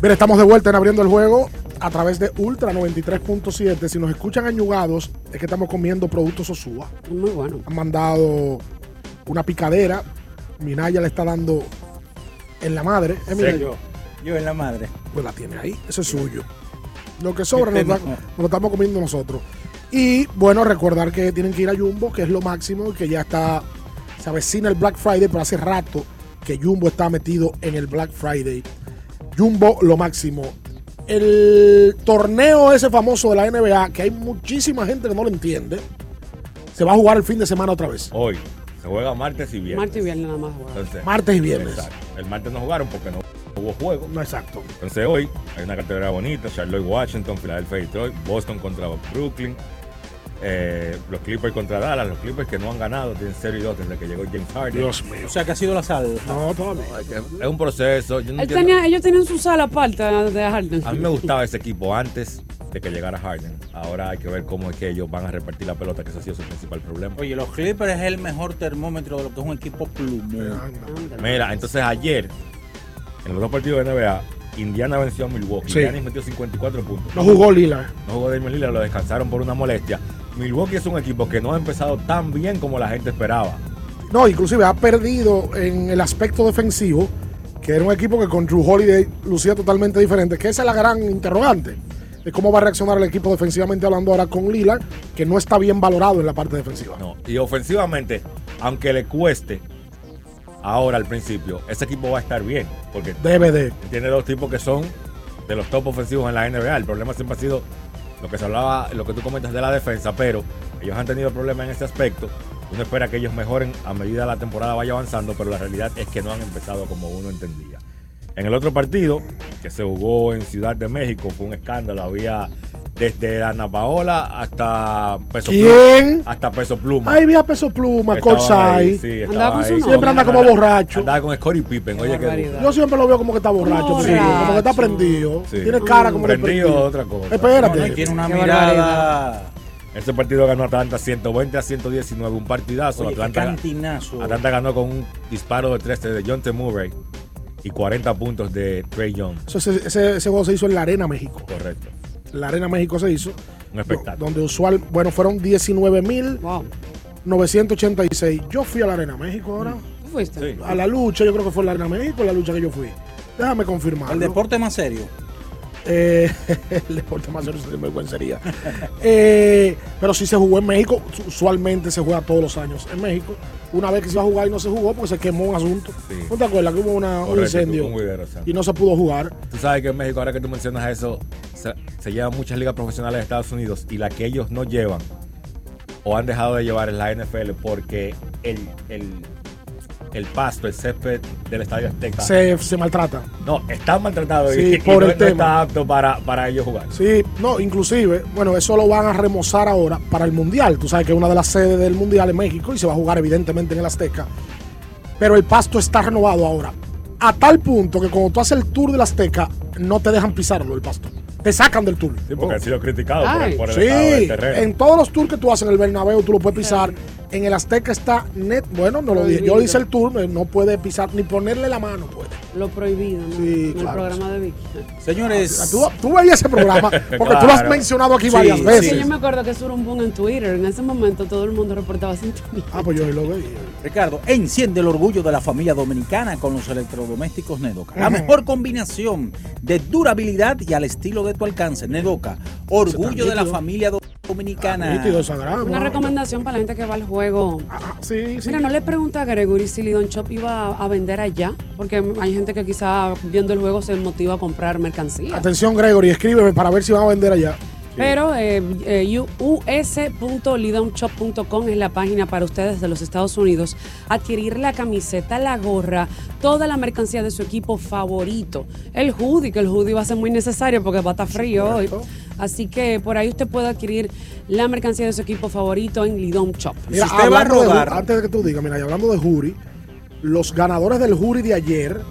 S2: Mira, estamos de vuelta en abriendo el juego a través de Ultra 93.7. Si nos escuchan añugados, es que estamos comiendo productos Sosúa.
S4: Muy bueno.
S2: Han mandado una picadera. Minaya le está dando en la madre. ¿Eh, Minaya?
S1: yo, yo en la madre.
S2: Pues la tiene ahí. Eso es suyo. Lo que sobra nos, da- nos lo estamos comiendo nosotros. Y bueno, recordar que tienen que ir a Jumbo, que es lo máximo, y que ya está, se avecina el Black Friday, pero hace rato que Jumbo está metido en el Black Friday. Jumbo, lo máximo. El torneo ese famoso de la NBA, que hay muchísima gente que no lo entiende, se va a jugar el fin de semana otra vez.
S3: Hoy se juega martes y viernes.
S4: Martes y viernes nada más.
S3: Entonces,
S2: Martes y viernes.
S3: Exacto. El martes no jugaron porque no hubo juego.
S2: No, exacto.
S3: Entonces hoy hay una categoría bonita, Charlotte Washington, Philadelphia Detroit, Boston contra Brooklyn, eh, los Clippers contra Dallas, los Clippers que no han ganado, tienen 0 y 2 desde que llegó James Harden.
S2: Dios mío.
S1: O sea, que ha sido la sal.
S2: No, todavía.
S3: Es un proceso. Yo no
S4: Él
S3: entiendo-
S4: tenía- ellos tenían su sala aparte de Harden.
S3: A mí me gustaba ese equipo antes de que llegara Harden. Ahora hay que ver cómo es que ellos van a repartir la pelota, que ese ha sido su principal problema.
S1: Oye, los Clippers es el mejor termómetro de lo que es un equipo plumón.
S3: Mira, entonces ayer, en los dos partidos de NBA, Indiana venció a Milwaukee.
S2: Sí.
S3: Indiana metió 54 puntos.
S2: No jugó Lillard.
S3: No jugó Damian Lillard, lo descansaron por una molestia. Milwaukee es un equipo que no ha empezado tan bien como la gente esperaba.
S2: No, inclusive ha perdido en el aspecto defensivo, que era un equipo que con Drew Holiday lucía totalmente diferente, que esa es la gran interrogante de cómo va a reaccionar el equipo defensivamente hablando ahora con Lillard, que no está bien valorado en la parte defensiva.
S3: No. Y ofensivamente, aunque le cueste ahora al principio, ese equipo va a estar bien. Porque
S2: Debe de.
S3: tiene dos tipos que son de los top ofensivos en la NBA. El problema siempre ha sido lo que se hablaba, lo que tú comentas de la defensa, pero ellos han tenido problemas en ese aspecto. Uno espera que ellos mejoren a medida la temporada vaya avanzando, pero la realidad es que no han empezado como uno entendía. En el otro partido, que se jugó en Ciudad de México, fue un escándalo. Había desde Ana Paola hasta Peso
S2: ¿Quién?
S3: Pluma. Hasta Peso Pluma.
S2: Ay, vi a Peso Pluma,
S3: ahí, sí, ahí.
S2: Siempre anda como borracho.
S3: Andaba con Scottie Pippen. Oye, que
S2: Yo siempre lo veo como que está borracho,
S3: Sí.
S2: porque como que está prendido.
S3: Sí.
S2: Tiene cara como de
S3: Prendido otra cosa.
S2: Espérate.
S3: No, no, tiene una
S2: Qué
S3: mirada. Ese partido ganó Atlanta 120 a 119, un partidazo.
S1: Oye, qué
S3: Atlanta,
S1: cantinazo.
S3: Atlanta ganó con un disparo de 13 de John T. Murray y 40 puntos de Trey Young.
S2: Eso, ese, ese- ese juego se hizo en la Arena México.
S3: Correcto.
S2: La Arena México se hizo.
S3: Un espectáculo.
S2: Donde usual, bueno, fueron 19.986. Yo fui a la Arena México ahora.
S4: ¿Tú fuiste?
S2: A la lucha, yo creo que fue la Arena México, la lucha que yo fui. Déjame confirmar.
S1: El deporte más serio.
S2: Eh, el deporte más serio sería vergüencería. Eh, pero sí se jugó en México. Usualmente se juega todos los años en México. Una vez que se iba a jugar y no se jugó porque se quemó un asunto. ¿No te acuerdas que hubo una- un incendio?
S3: un
S2: y no se pudo jugar.
S3: Tú sabes que en México, ahora que tú mencionas eso, se, se llevan muchas ligas profesionales de Estados Unidos y la que ellos no llevan o han dejado de llevar es la NFL porque el, el, el pasto, el césped del Estadio Azteca.
S2: Se, se maltrata.
S3: No, está maltratado y-
S2: Sí,
S3: y,
S2: por
S3: no,
S2: el
S3: no
S2: tema.
S3: está apto para, para ellos jugar.
S2: Sí, no, inclusive, bueno, eso lo van a remozar ahora para el Mundial. Tú sabes que una de las sedes del Mundial es México y se va a jugar evidentemente en el Azteca. Pero el pasto está renovado ahora. A tal punto que cuando tú haces el tour del Azteca, no te dejan pisarlo el pasto. Te sacan del tour.
S3: Sí, porque han sido criticados por, el- por el
S2: Sí,
S3: estado del terreno.
S2: en todos los tours que tú haces en el Bernabéu, tú lo puedes pisar. En el Azteca está net. Bueno, no lo dije. Yo hice el tour, eh, no puede pisar ni ponerle la mano. Puede.
S4: Lo prohibido, ¿no?
S2: Sí,
S4: en
S2: claro.
S4: el programa de Vicky.
S1: Señores.
S2: Tú, tú veías ese programa porque tú lo has mencionado aquí
S4: Sí,
S2: varias
S4: sí.
S2: veces.
S4: Yo me acuerdo que eso era un boom en Twitter. En ese momento todo el mundo reportaba sintonía.
S2: Ah, pues yo lo veía.
S1: Ricardo, enciende el orgullo de la familia dominicana con los electrodomésticos Nedoca. La mejor combinación de durabilidad y al estilo de tu alcance. Nedoca, orgullo de la familia do- dominicana.
S4: Una recomendación para la gente que va al juego.
S2: sí,
S4: Mira, no le pregunta a Gregory si Lidon Shop iba a, a vender allá, porque hay gente que quizá viendo el juego se motiva a comprar mercancía.
S2: Atención, Gregory, escríbeme para ver si van a vender allá.
S4: Pero eh, eh, es la página para ustedes de los Estados Unidos. Adquirir la camiseta, la gorra, toda la mercancía de su equipo favorito. El hoodie, que el hoodie va a ser muy necesario porque va a estar frío hoy. Así que por ahí usted puede adquirir la mercancía de su equipo favorito en Lidon Shop.
S2: Mira, hablando de Ju- antes de que tú digas, mira, y hablando de jury, los ganadores del jury de ayer,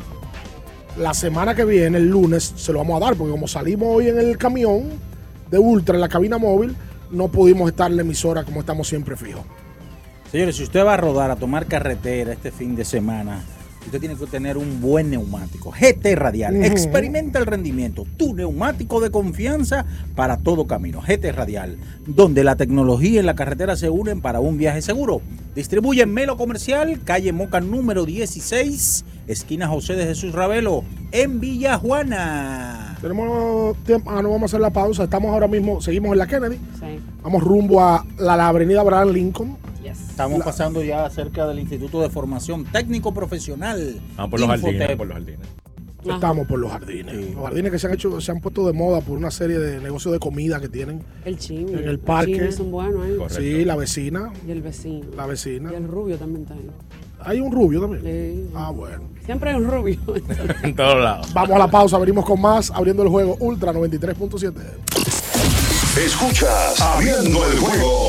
S2: la semana que viene, el lunes, se lo vamos a dar, porque como salimos hoy en el camión de Ultra, en la cabina móvil, no pudimos estar en la emisora como estamos siempre fijos.
S1: Señores, si usted va a rodar, a tomar carretera este fin de semana, usted tiene que tener un buen neumático. GT Radial. Experimenta el rendimiento. Tu neumático de confianza para todo camino. GT Radial. Donde la tecnología y la carretera se unen para un viaje seguro. Distribuye en Melo Comercial, calle Moca número 16, esquina José de Jesús Ravelo, en Villa Juana.
S2: Tenemos tiempo, ah, no vamos a hacer la pausa, estamos ahora mismo, seguimos en la Kennedy, vamos rumbo a la, la avenida Abraham Lincoln.
S1: Estamos pasando ya cerca del Instituto de Formación Técnico Profesional.
S3: Vamos por los jardines, por los jardines.
S2: Estamos por los jardines. Los jardines que se han hecho, se han puesto de moda por una serie de negocios de comida que tienen
S4: El chimi.
S2: en el parque.
S4: chimi son buenos, ¿eh?
S2: Sí, la vecina.
S4: Y el vecino.
S2: La vecina.
S4: Y el rubio también está ahí.
S2: Hay un rubio también.
S4: Sí.
S2: Ah, bueno.
S4: Siempre hay un rubio.
S3: En todos lados.
S2: Vamos a la pausa, venimos con más, abriendo el juego Ultra 93.7.
S5: Escuchas Abriendo el juego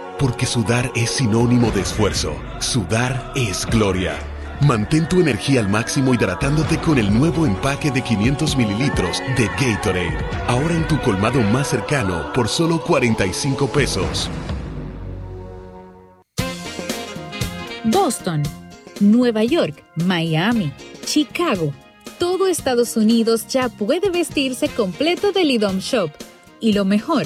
S14: porque sudar es sinónimo de esfuerzo, sudar es gloria. Mantén tu energía al máximo hidratándote con el nuevo empaque de 500 mililitros de Gatorade, ahora en tu colmado más cercano por solo 45 pesos.
S27: Boston, Nueva York, Miami, Chicago. Todo Estados Unidos ya puede vestirse completo del IDOM Shop. Y lo mejor,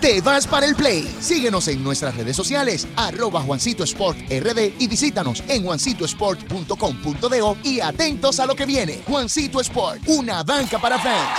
S28: te vas para el play. Síguenos en nuestras redes sociales, arroba Juancito Sport RD y visítanos en juancitosport.com.de y atentos a lo que viene. Juancito Sport, una banca para fans.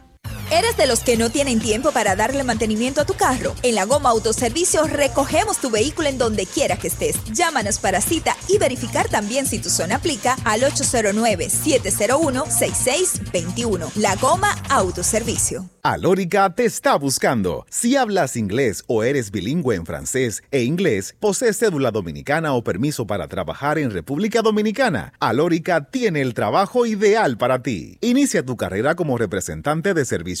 S25: ¿Eres de los que no tienen tiempo para darle mantenimiento a tu carro? En la Goma Autoservicio recogemos tu vehículo en donde quiera que estés. Llámanos para cita y verificar también si tu zona aplica al 809-701-6621. La Goma Autoservicio.
S26: Alórica te está buscando. Si hablas inglés o eres bilingüe en francés e inglés, posees cédula dominicana o permiso para trabajar en República Dominicana, Alórica tiene el trabajo ideal para ti. Inicia tu carrera como representante de servicio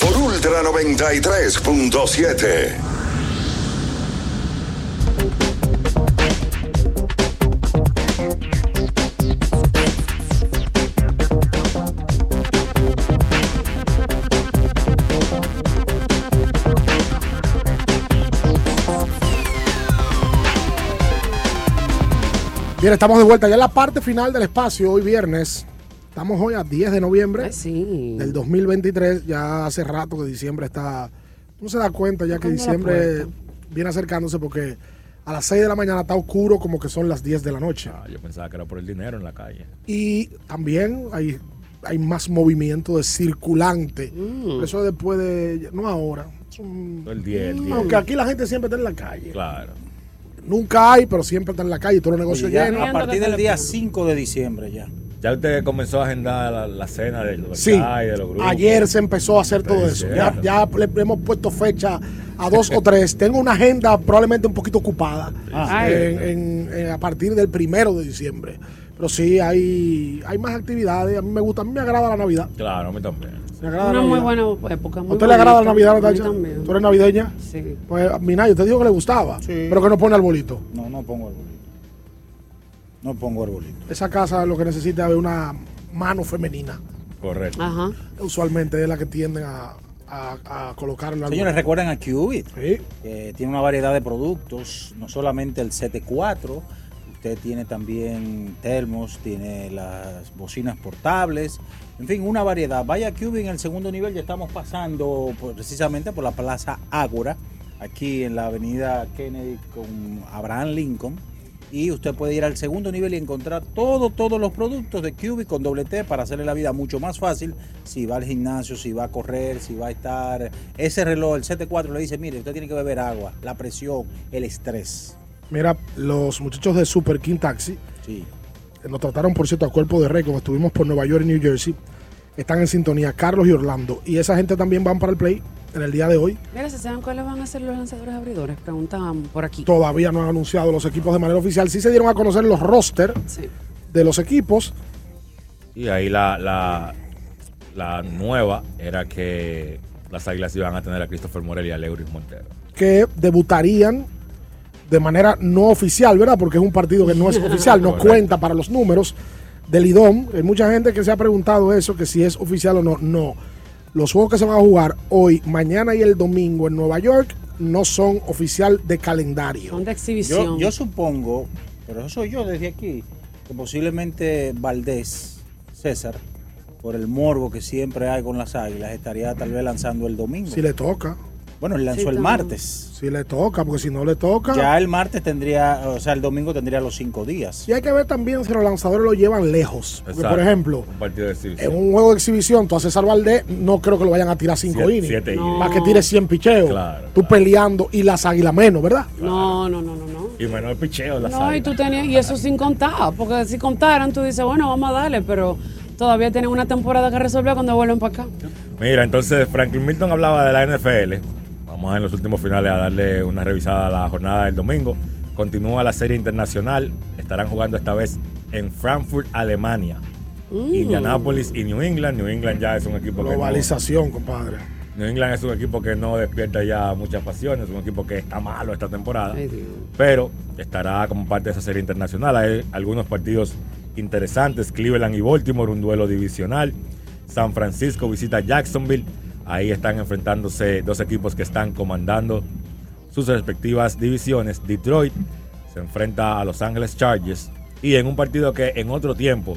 S5: por Ultra 93.7.
S2: Bien, estamos de vuelta ya en la parte final del espacio, hoy viernes. Estamos hoy a 10 de noviembre del 2023. Ya hace rato que diciembre está. No se da cuenta ya que diciembre viene acercándose porque a las 6 de la mañana está oscuro como que son las 10 de la noche.
S3: Ah, yo pensaba que era por el dinero en la calle.
S2: Y también hay, hay más movimiento de circulante.
S3: Mm.
S2: Eso después de. No ahora. es un-
S3: El 10, el 10.
S2: Aunque aquí la gente siempre está en la calle.
S3: Claro.
S2: Nunca hay, pero siempre está en la calle. Todos los negocios llenos.
S1: a partir del día 5 de diciembre ya.
S3: Ya usted comenzó a agendar la, la cena de los
S2: Sí,
S3: y de los grupos.
S2: ayer se empezó a hacer todo
S3: Sí,
S2: eso. Ya, ya le hemos puesto fecha a dos o tres. Tengo una agenda probablemente un poquito ocupada
S3: Ah.
S2: en- en- en- a partir del primero de diciembre. Pero sí, hay, hay más actividades. A mí me gusta, a mí me agrada la Navidad.
S3: Claro, a mí también.
S2: Me agrada
S4: Una
S2: la
S4: muy
S2: Navidad.
S4: buena época.
S2: ¿A
S4: muy
S2: usted le agrada la. Navidad,
S4: A también.
S2: ¿Tú eres navideña?
S4: Sí.
S2: Pues, Minaya, usted dijo que le gustaba, pero que no pone arbolito.
S1: No, no pongo arbolito. No pongo arbolito.
S2: Esa casa lo que necesita es una mano femenina.
S3: Correcto.
S4: Ajá.
S2: Usualmente es la que tienden a, a, a colocar el árbol.
S1: Señores, recuerden a Qubit. que tiene una variedad de productos, no solamente el CT4, usted tiene también termos, tiene las bocinas portables, en fin, una variedad. Vaya Qubit en el segundo nivel, ya estamos pasando por- precisamente por la Plaza Ágora, aquí en la avenida Kennedy con Abraham Lincoln. Y usted puede ir al segundo nivel y encontrar todo, todos los productos de Cubit con doble T para hacerle la vida mucho más fácil. Si va al gimnasio, si va a correr, si va a estar. Ese reloj, el CT4, le dice: mire, usted tiene que beber agua, la presión, el estrés.
S2: Mira, los muchachos de Super King Taxi
S1: Sí.
S2: que nos trataron, por cierto, a cuerpo de rey, como estuvimos por Nueva York y New Jersey, están en sintonía, Carlos y Orlando. Y esa gente también van para el play en el día de hoy.
S4: Mira, ¿se saben cuáles van a ser los lanzadores abridores? Preguntan por aquí.
S2: Todavía no han anunciado los equipos de manera oficial. Sí se dieron a conocer los roster de los equipos.
S3: Y ahí la, la, la nueva era que las águilas iban a tener a Christopher Morel y a Leuris Montero.
S2: que debutarían de manera no oficial, ¿verdad? Porque es un partido que no es oficial, no
S3: Correcto.
S2: cuenta para los números del IDOM. Hay mucha gente que se ha preguntado eso, que si es oficial o no. No. Los juegos que se van a jugar hoy, mañana y el domingo en Nueva York no son oficial de calendario.
S4: Son de
S1: Yo, yo supongo pero eso soy yo desde aquí, que posiblemente Valdés, César, por el morbo que siempre hay con las águilas, estaría tal vez lanzando el domingo.
S2: Si le toca.
S1: Bueno, él lanzó
S2: Sí,
S1: el martes.
S2: Si le toca, porque si no le toca.
S1: Ya el martes tendría, o sea, el domingo tendría los cinco días.
S2: Y hay que ver también si los lanzadores lo llevan lejos. Porque, por ejemplo,
S3: Un partido de exhibición.
S2: en un juego de exhibición, tú a César Valdés, no creo que lo vayan a tirar 5
S3: Siete-
S2: innings.
S3: siete innings.
S2: Para que tire 100 picheos. tú peleando y las águilas menos, ¿verdad?
S4: No, no, no, no, no.
S3: Y menor picheo las
S4: No, y tú tenías, y eso sin contar, porque si contaran, tú dices, bueno, vamos a darle, pero todavía tienen una temporada que resolver cuando vuelven para acá.
S3: Mira, entonces Franklin Milton hablaba de la NFL. Vamos en los últimos finales a darle una revisada a la jornada del domingo. Continúa la serie internacional. Estarán jugando esta vez en Frankfurt, Alemania.
S2: Mm.
S3: Indianapolis y New England. New England ya es un equipo que no,
S2: Globalización, compadre.
S3: New England es un equipo que no despierta ya muchas pasiones, un equipo que está malo esta temporada, pero estará como parte de esa serie internacional. Hay algunos partidos interesantes, Cleveland y Baltimore, un duelo divisional. San Francisco visita Jacksonville, ahí están enfrentándose dos equipos que están comandando sus respectivas divisiones. Detroit se enfrenta a Los Angeles Chargers y en un partido que en otro tiempo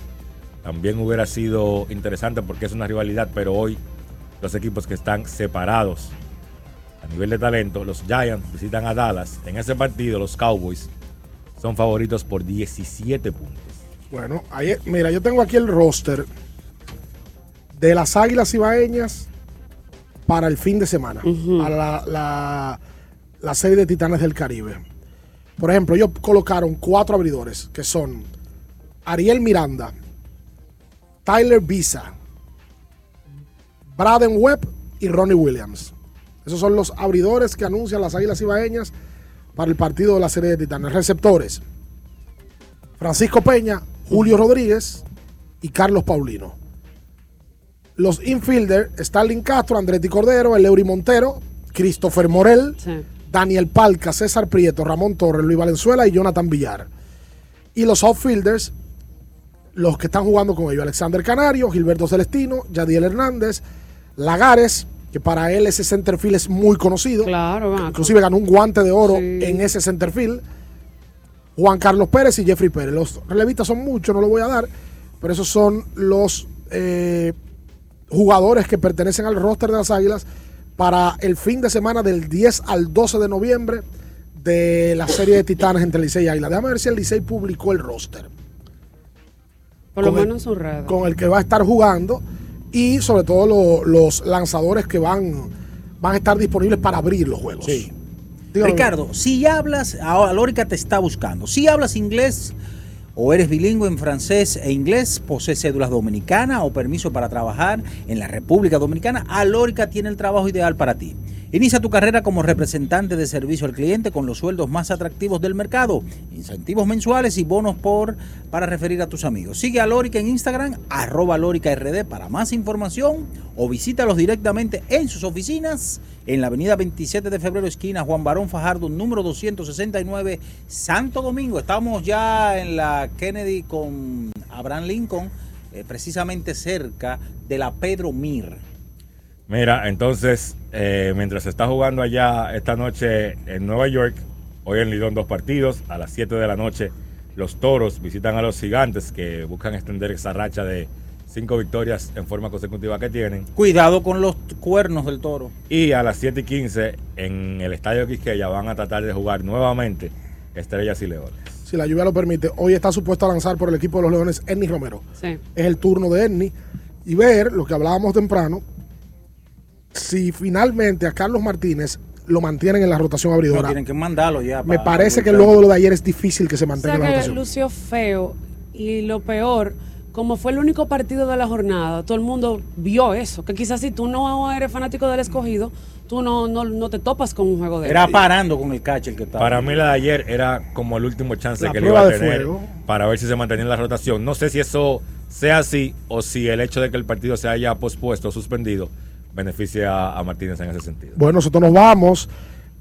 S3: también hubiera sido interesante porque es una rivalidad, pero hoy los equipos que están separados a nivel de talento, los Giants visitan a Dallas. En ese partido los Cowboys son favoritos por 17 puntos.
S2: Bueno, ahí, mira, yo tengo aquí el roster de las águilas ibaeñas para el fin de semana, para la, la- la serie de Titanes del Caribe. Por ejemplo, ellos colocaron cuatro abridores, que son Ariel Miranda, Tyler Visa, Braden Webb y Ronnie Williams. Esos son los abridores que anuncian las águilas ibaeñas para el partido de la serie de Titanes. Receptores. Francisco Peña, Julio Rodríguez y Carlos Paulino. Los infielders, Starling Castro, Andretti Cordero, Eleury Montero, Christopher Morel, Daniel Palca, César Prieto, Ramón Torres, Luis Valenzuela y Jonathan Villar. Y los outfielders, los que están jugando con ellos, Alexander Canario, Gilberto Celestino, Yadiel Hernández, Lagares, que para él ese centerfield es muy conocido.
S4: Claro,
S2: Inclusive ganó un guante de oro en ese centerfield. Juan Carlos Pérez y Jeffrey Pérez. Los relevistas son muchos, no lo voy a dar, pero esos son los eh, jugadores que pertenecen al roster de las Águilas para el fin de semana del 10 al 12 de noviembre de la serie de Titanes entre Licey y Águila. Déjame ver si el Licey publicó el roster
S4: Por lo
S2: Con el-
S4: menos en su red.
S2: con el que va a estar jugando y sobre todo lo- los lanzadores que van, van a estar disponibles para abrir los juegos. Dígame.
S1: Ricardo, si hablas, ahora Lórica te está buscando, si hablas inglés o eres bilingüe en francés e inglés, posees cédulas dominicanas o permiso para trabajar en la República Dominicana, Alórica tiene el trabajo ideal para ti. Inicia tu carrera como representante de servicio al cliente con los sueldos más atractivos del mercado, incentivos mensuales y bonos por para referir a tus amigos. Sigue a Lórica en Instagram, arroba Lórica RD para más información o visítalos directamente en sus oficinas en la avenida 27 de febrero, esquina Juan Barón Fajardo, número 269, Santo Domingo. Estamos ya en la Kennedy con Abraham Lincoln, eh, precisamente cerca de la Pedro Mir.
S3: Mira, entonces, eh, mientras se está jugando allá esta noche en Nueva York, hoy en Lidón dos partidos, a las 7 de la noche los Toros visitan a los Gigantes que buscan extender esa racha de cinco victorias en forma consecutiva que tienen.
S1: Cuidado con los cuernos del toro.
S3: Y a las 7 y 15 en el Estadio Quisqueya van a tratar de jugar nuevamente Estrellas y Leones.
S2: Si la lluvia lo permite, hoy está supuesto a lanzar por el equipo de los Leones Ernie Romero.
S4: Sí.
S2: Es el turno de Ernie. Y ver lo que hablábamos temprano, si finalmente a Carlos Martínez lo mantienen en la rotación
S1: No,
S2: abridora.
S1: tienen que mandarlo ya.
S2: Me parece que luego de lo de ayer es difícil que se
S4: O
S2: mantenga
S4: sea
S2: en la
S4: que
S2: rotación.
S4: lució feo y lo peor, como fue el único partido de la jornada, todo el mundo vio eso, que quizás si tú no eres fanático del escogido, tú no, no, no te topas con un juego de
S1: Era
S4: él.
S1: parando con el catcher que estaba.
S3: Para mí la de ayer era como el último chance
S2: La
S3: que le iba a tener
S2: fuego.
S3: para ver si se mantenía en la rotación. No sé si eso sea así o si el hecho de que el partido se haya pospuesto o suspendido beneficia a Martínez en ese sentido.
S2: Bueno, nosotros nos vamos.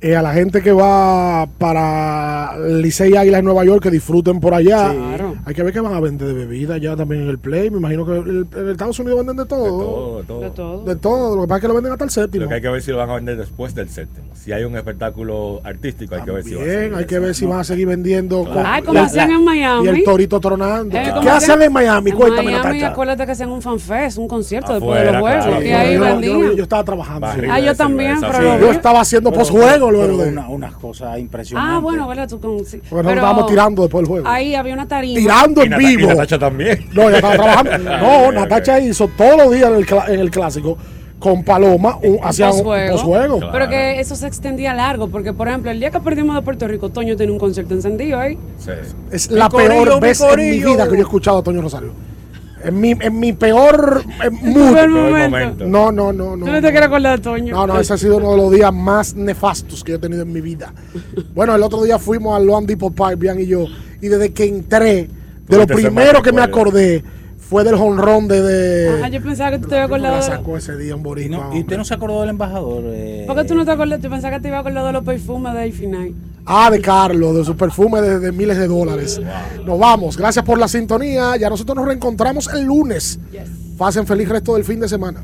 S2: Eh, a la gente que va para Licey Águila en Nueva York, que disfruten por allá. Hay que ver que van a vender de bebida ya también en el Play. Me imagino que el- en Estados Unidos venden de todo.
S3: Todo, todo.
S4: De todo.
S2: De todo. Lo que pasa es que lo venden hasta el séptimo.
S3: Lo que hay que ver si lo van a vender después del séptimo. Si hay un espectáculo artístico, hay que ver si va a
S2: hay que ver si van a seguir vendiendo. con
S4: Ay, como hacían en Miami.
S2: Y el torito tronando.
S4: Eh,
S2: ¿Qué, hacían en Miami?
S4: En
S2: Cuéntame,
S4: Miami,
S2: Natacha.
S4: acuérdate que hacían un fanfest, un concierto después de los juegos.
S3: claro.
S4: Y ahí
S2: yo, yo-
S4: vendían.
S2: yo- yo estaba trabajando. sí.
S4: Ah, yo también, pero
S2: Yo estaba haciendo luego
S1: pero una, una cosa impresionante.
S4: Ah, bueno, ¿verdad? Tú con, sí.
S2: Bueno,
S4: Pero
S2: estábamos tirando después del juego.
S4: Ahí había una tarima.
S2: Tirando
S3: Y
S2: en
S3: Nata- y
S2: vivo.
S3: Natacha también.
S2: No, ella estaba trabajando. No, Natacha hizo todos los días en el, en el clásico con Paloma, un, hacía un
S4: Posjuego.
S2: posjuego.
S4: Pero que eso se extendía largo, porque por ejemplo, el día que perdimos de Puerto Rico, Toño tenía un concierto encendido ahí.
S2: Es
S4: Mi
S2: la
S4: corillo,
S2: peor
S4: mi
S2: vez en mi
S4: corillo.
S2: vida que yo he escuchado a Toño Rosario. En mi, en mi peor eh, mood.
S4: peor momento.
S2: No, no, no, no.
S4: Tú no te quieres acordar de Toño.
S2: No, no, ese ha sido uno de los días más nefastos que yo he tenido en mi vida. Bueno, el otro día fuimos al Loan Depot Park, Bian y yo, y desde que entré, de lo primero que me acordé fue del honrón de... de
S4: Ah, yo pensaba que tú te habías
S2: ¿Cómo la
S4: acordado de...
S2: sacó ese día un boricua,
S1: no- y usted no se acordó del embajador. eh,
S4: ¿Por qué tú no te acuerdas? Yo pensaba que te iba a acordar de los perfumes de Infinite.
S2: Ah, de Carlos, de su perfume de, de miles de dólares. Nos vamos. Gracias por la sintonía. Ya nosotros nos reencontramos el lunes. Pasen feliz resto del fin de semana.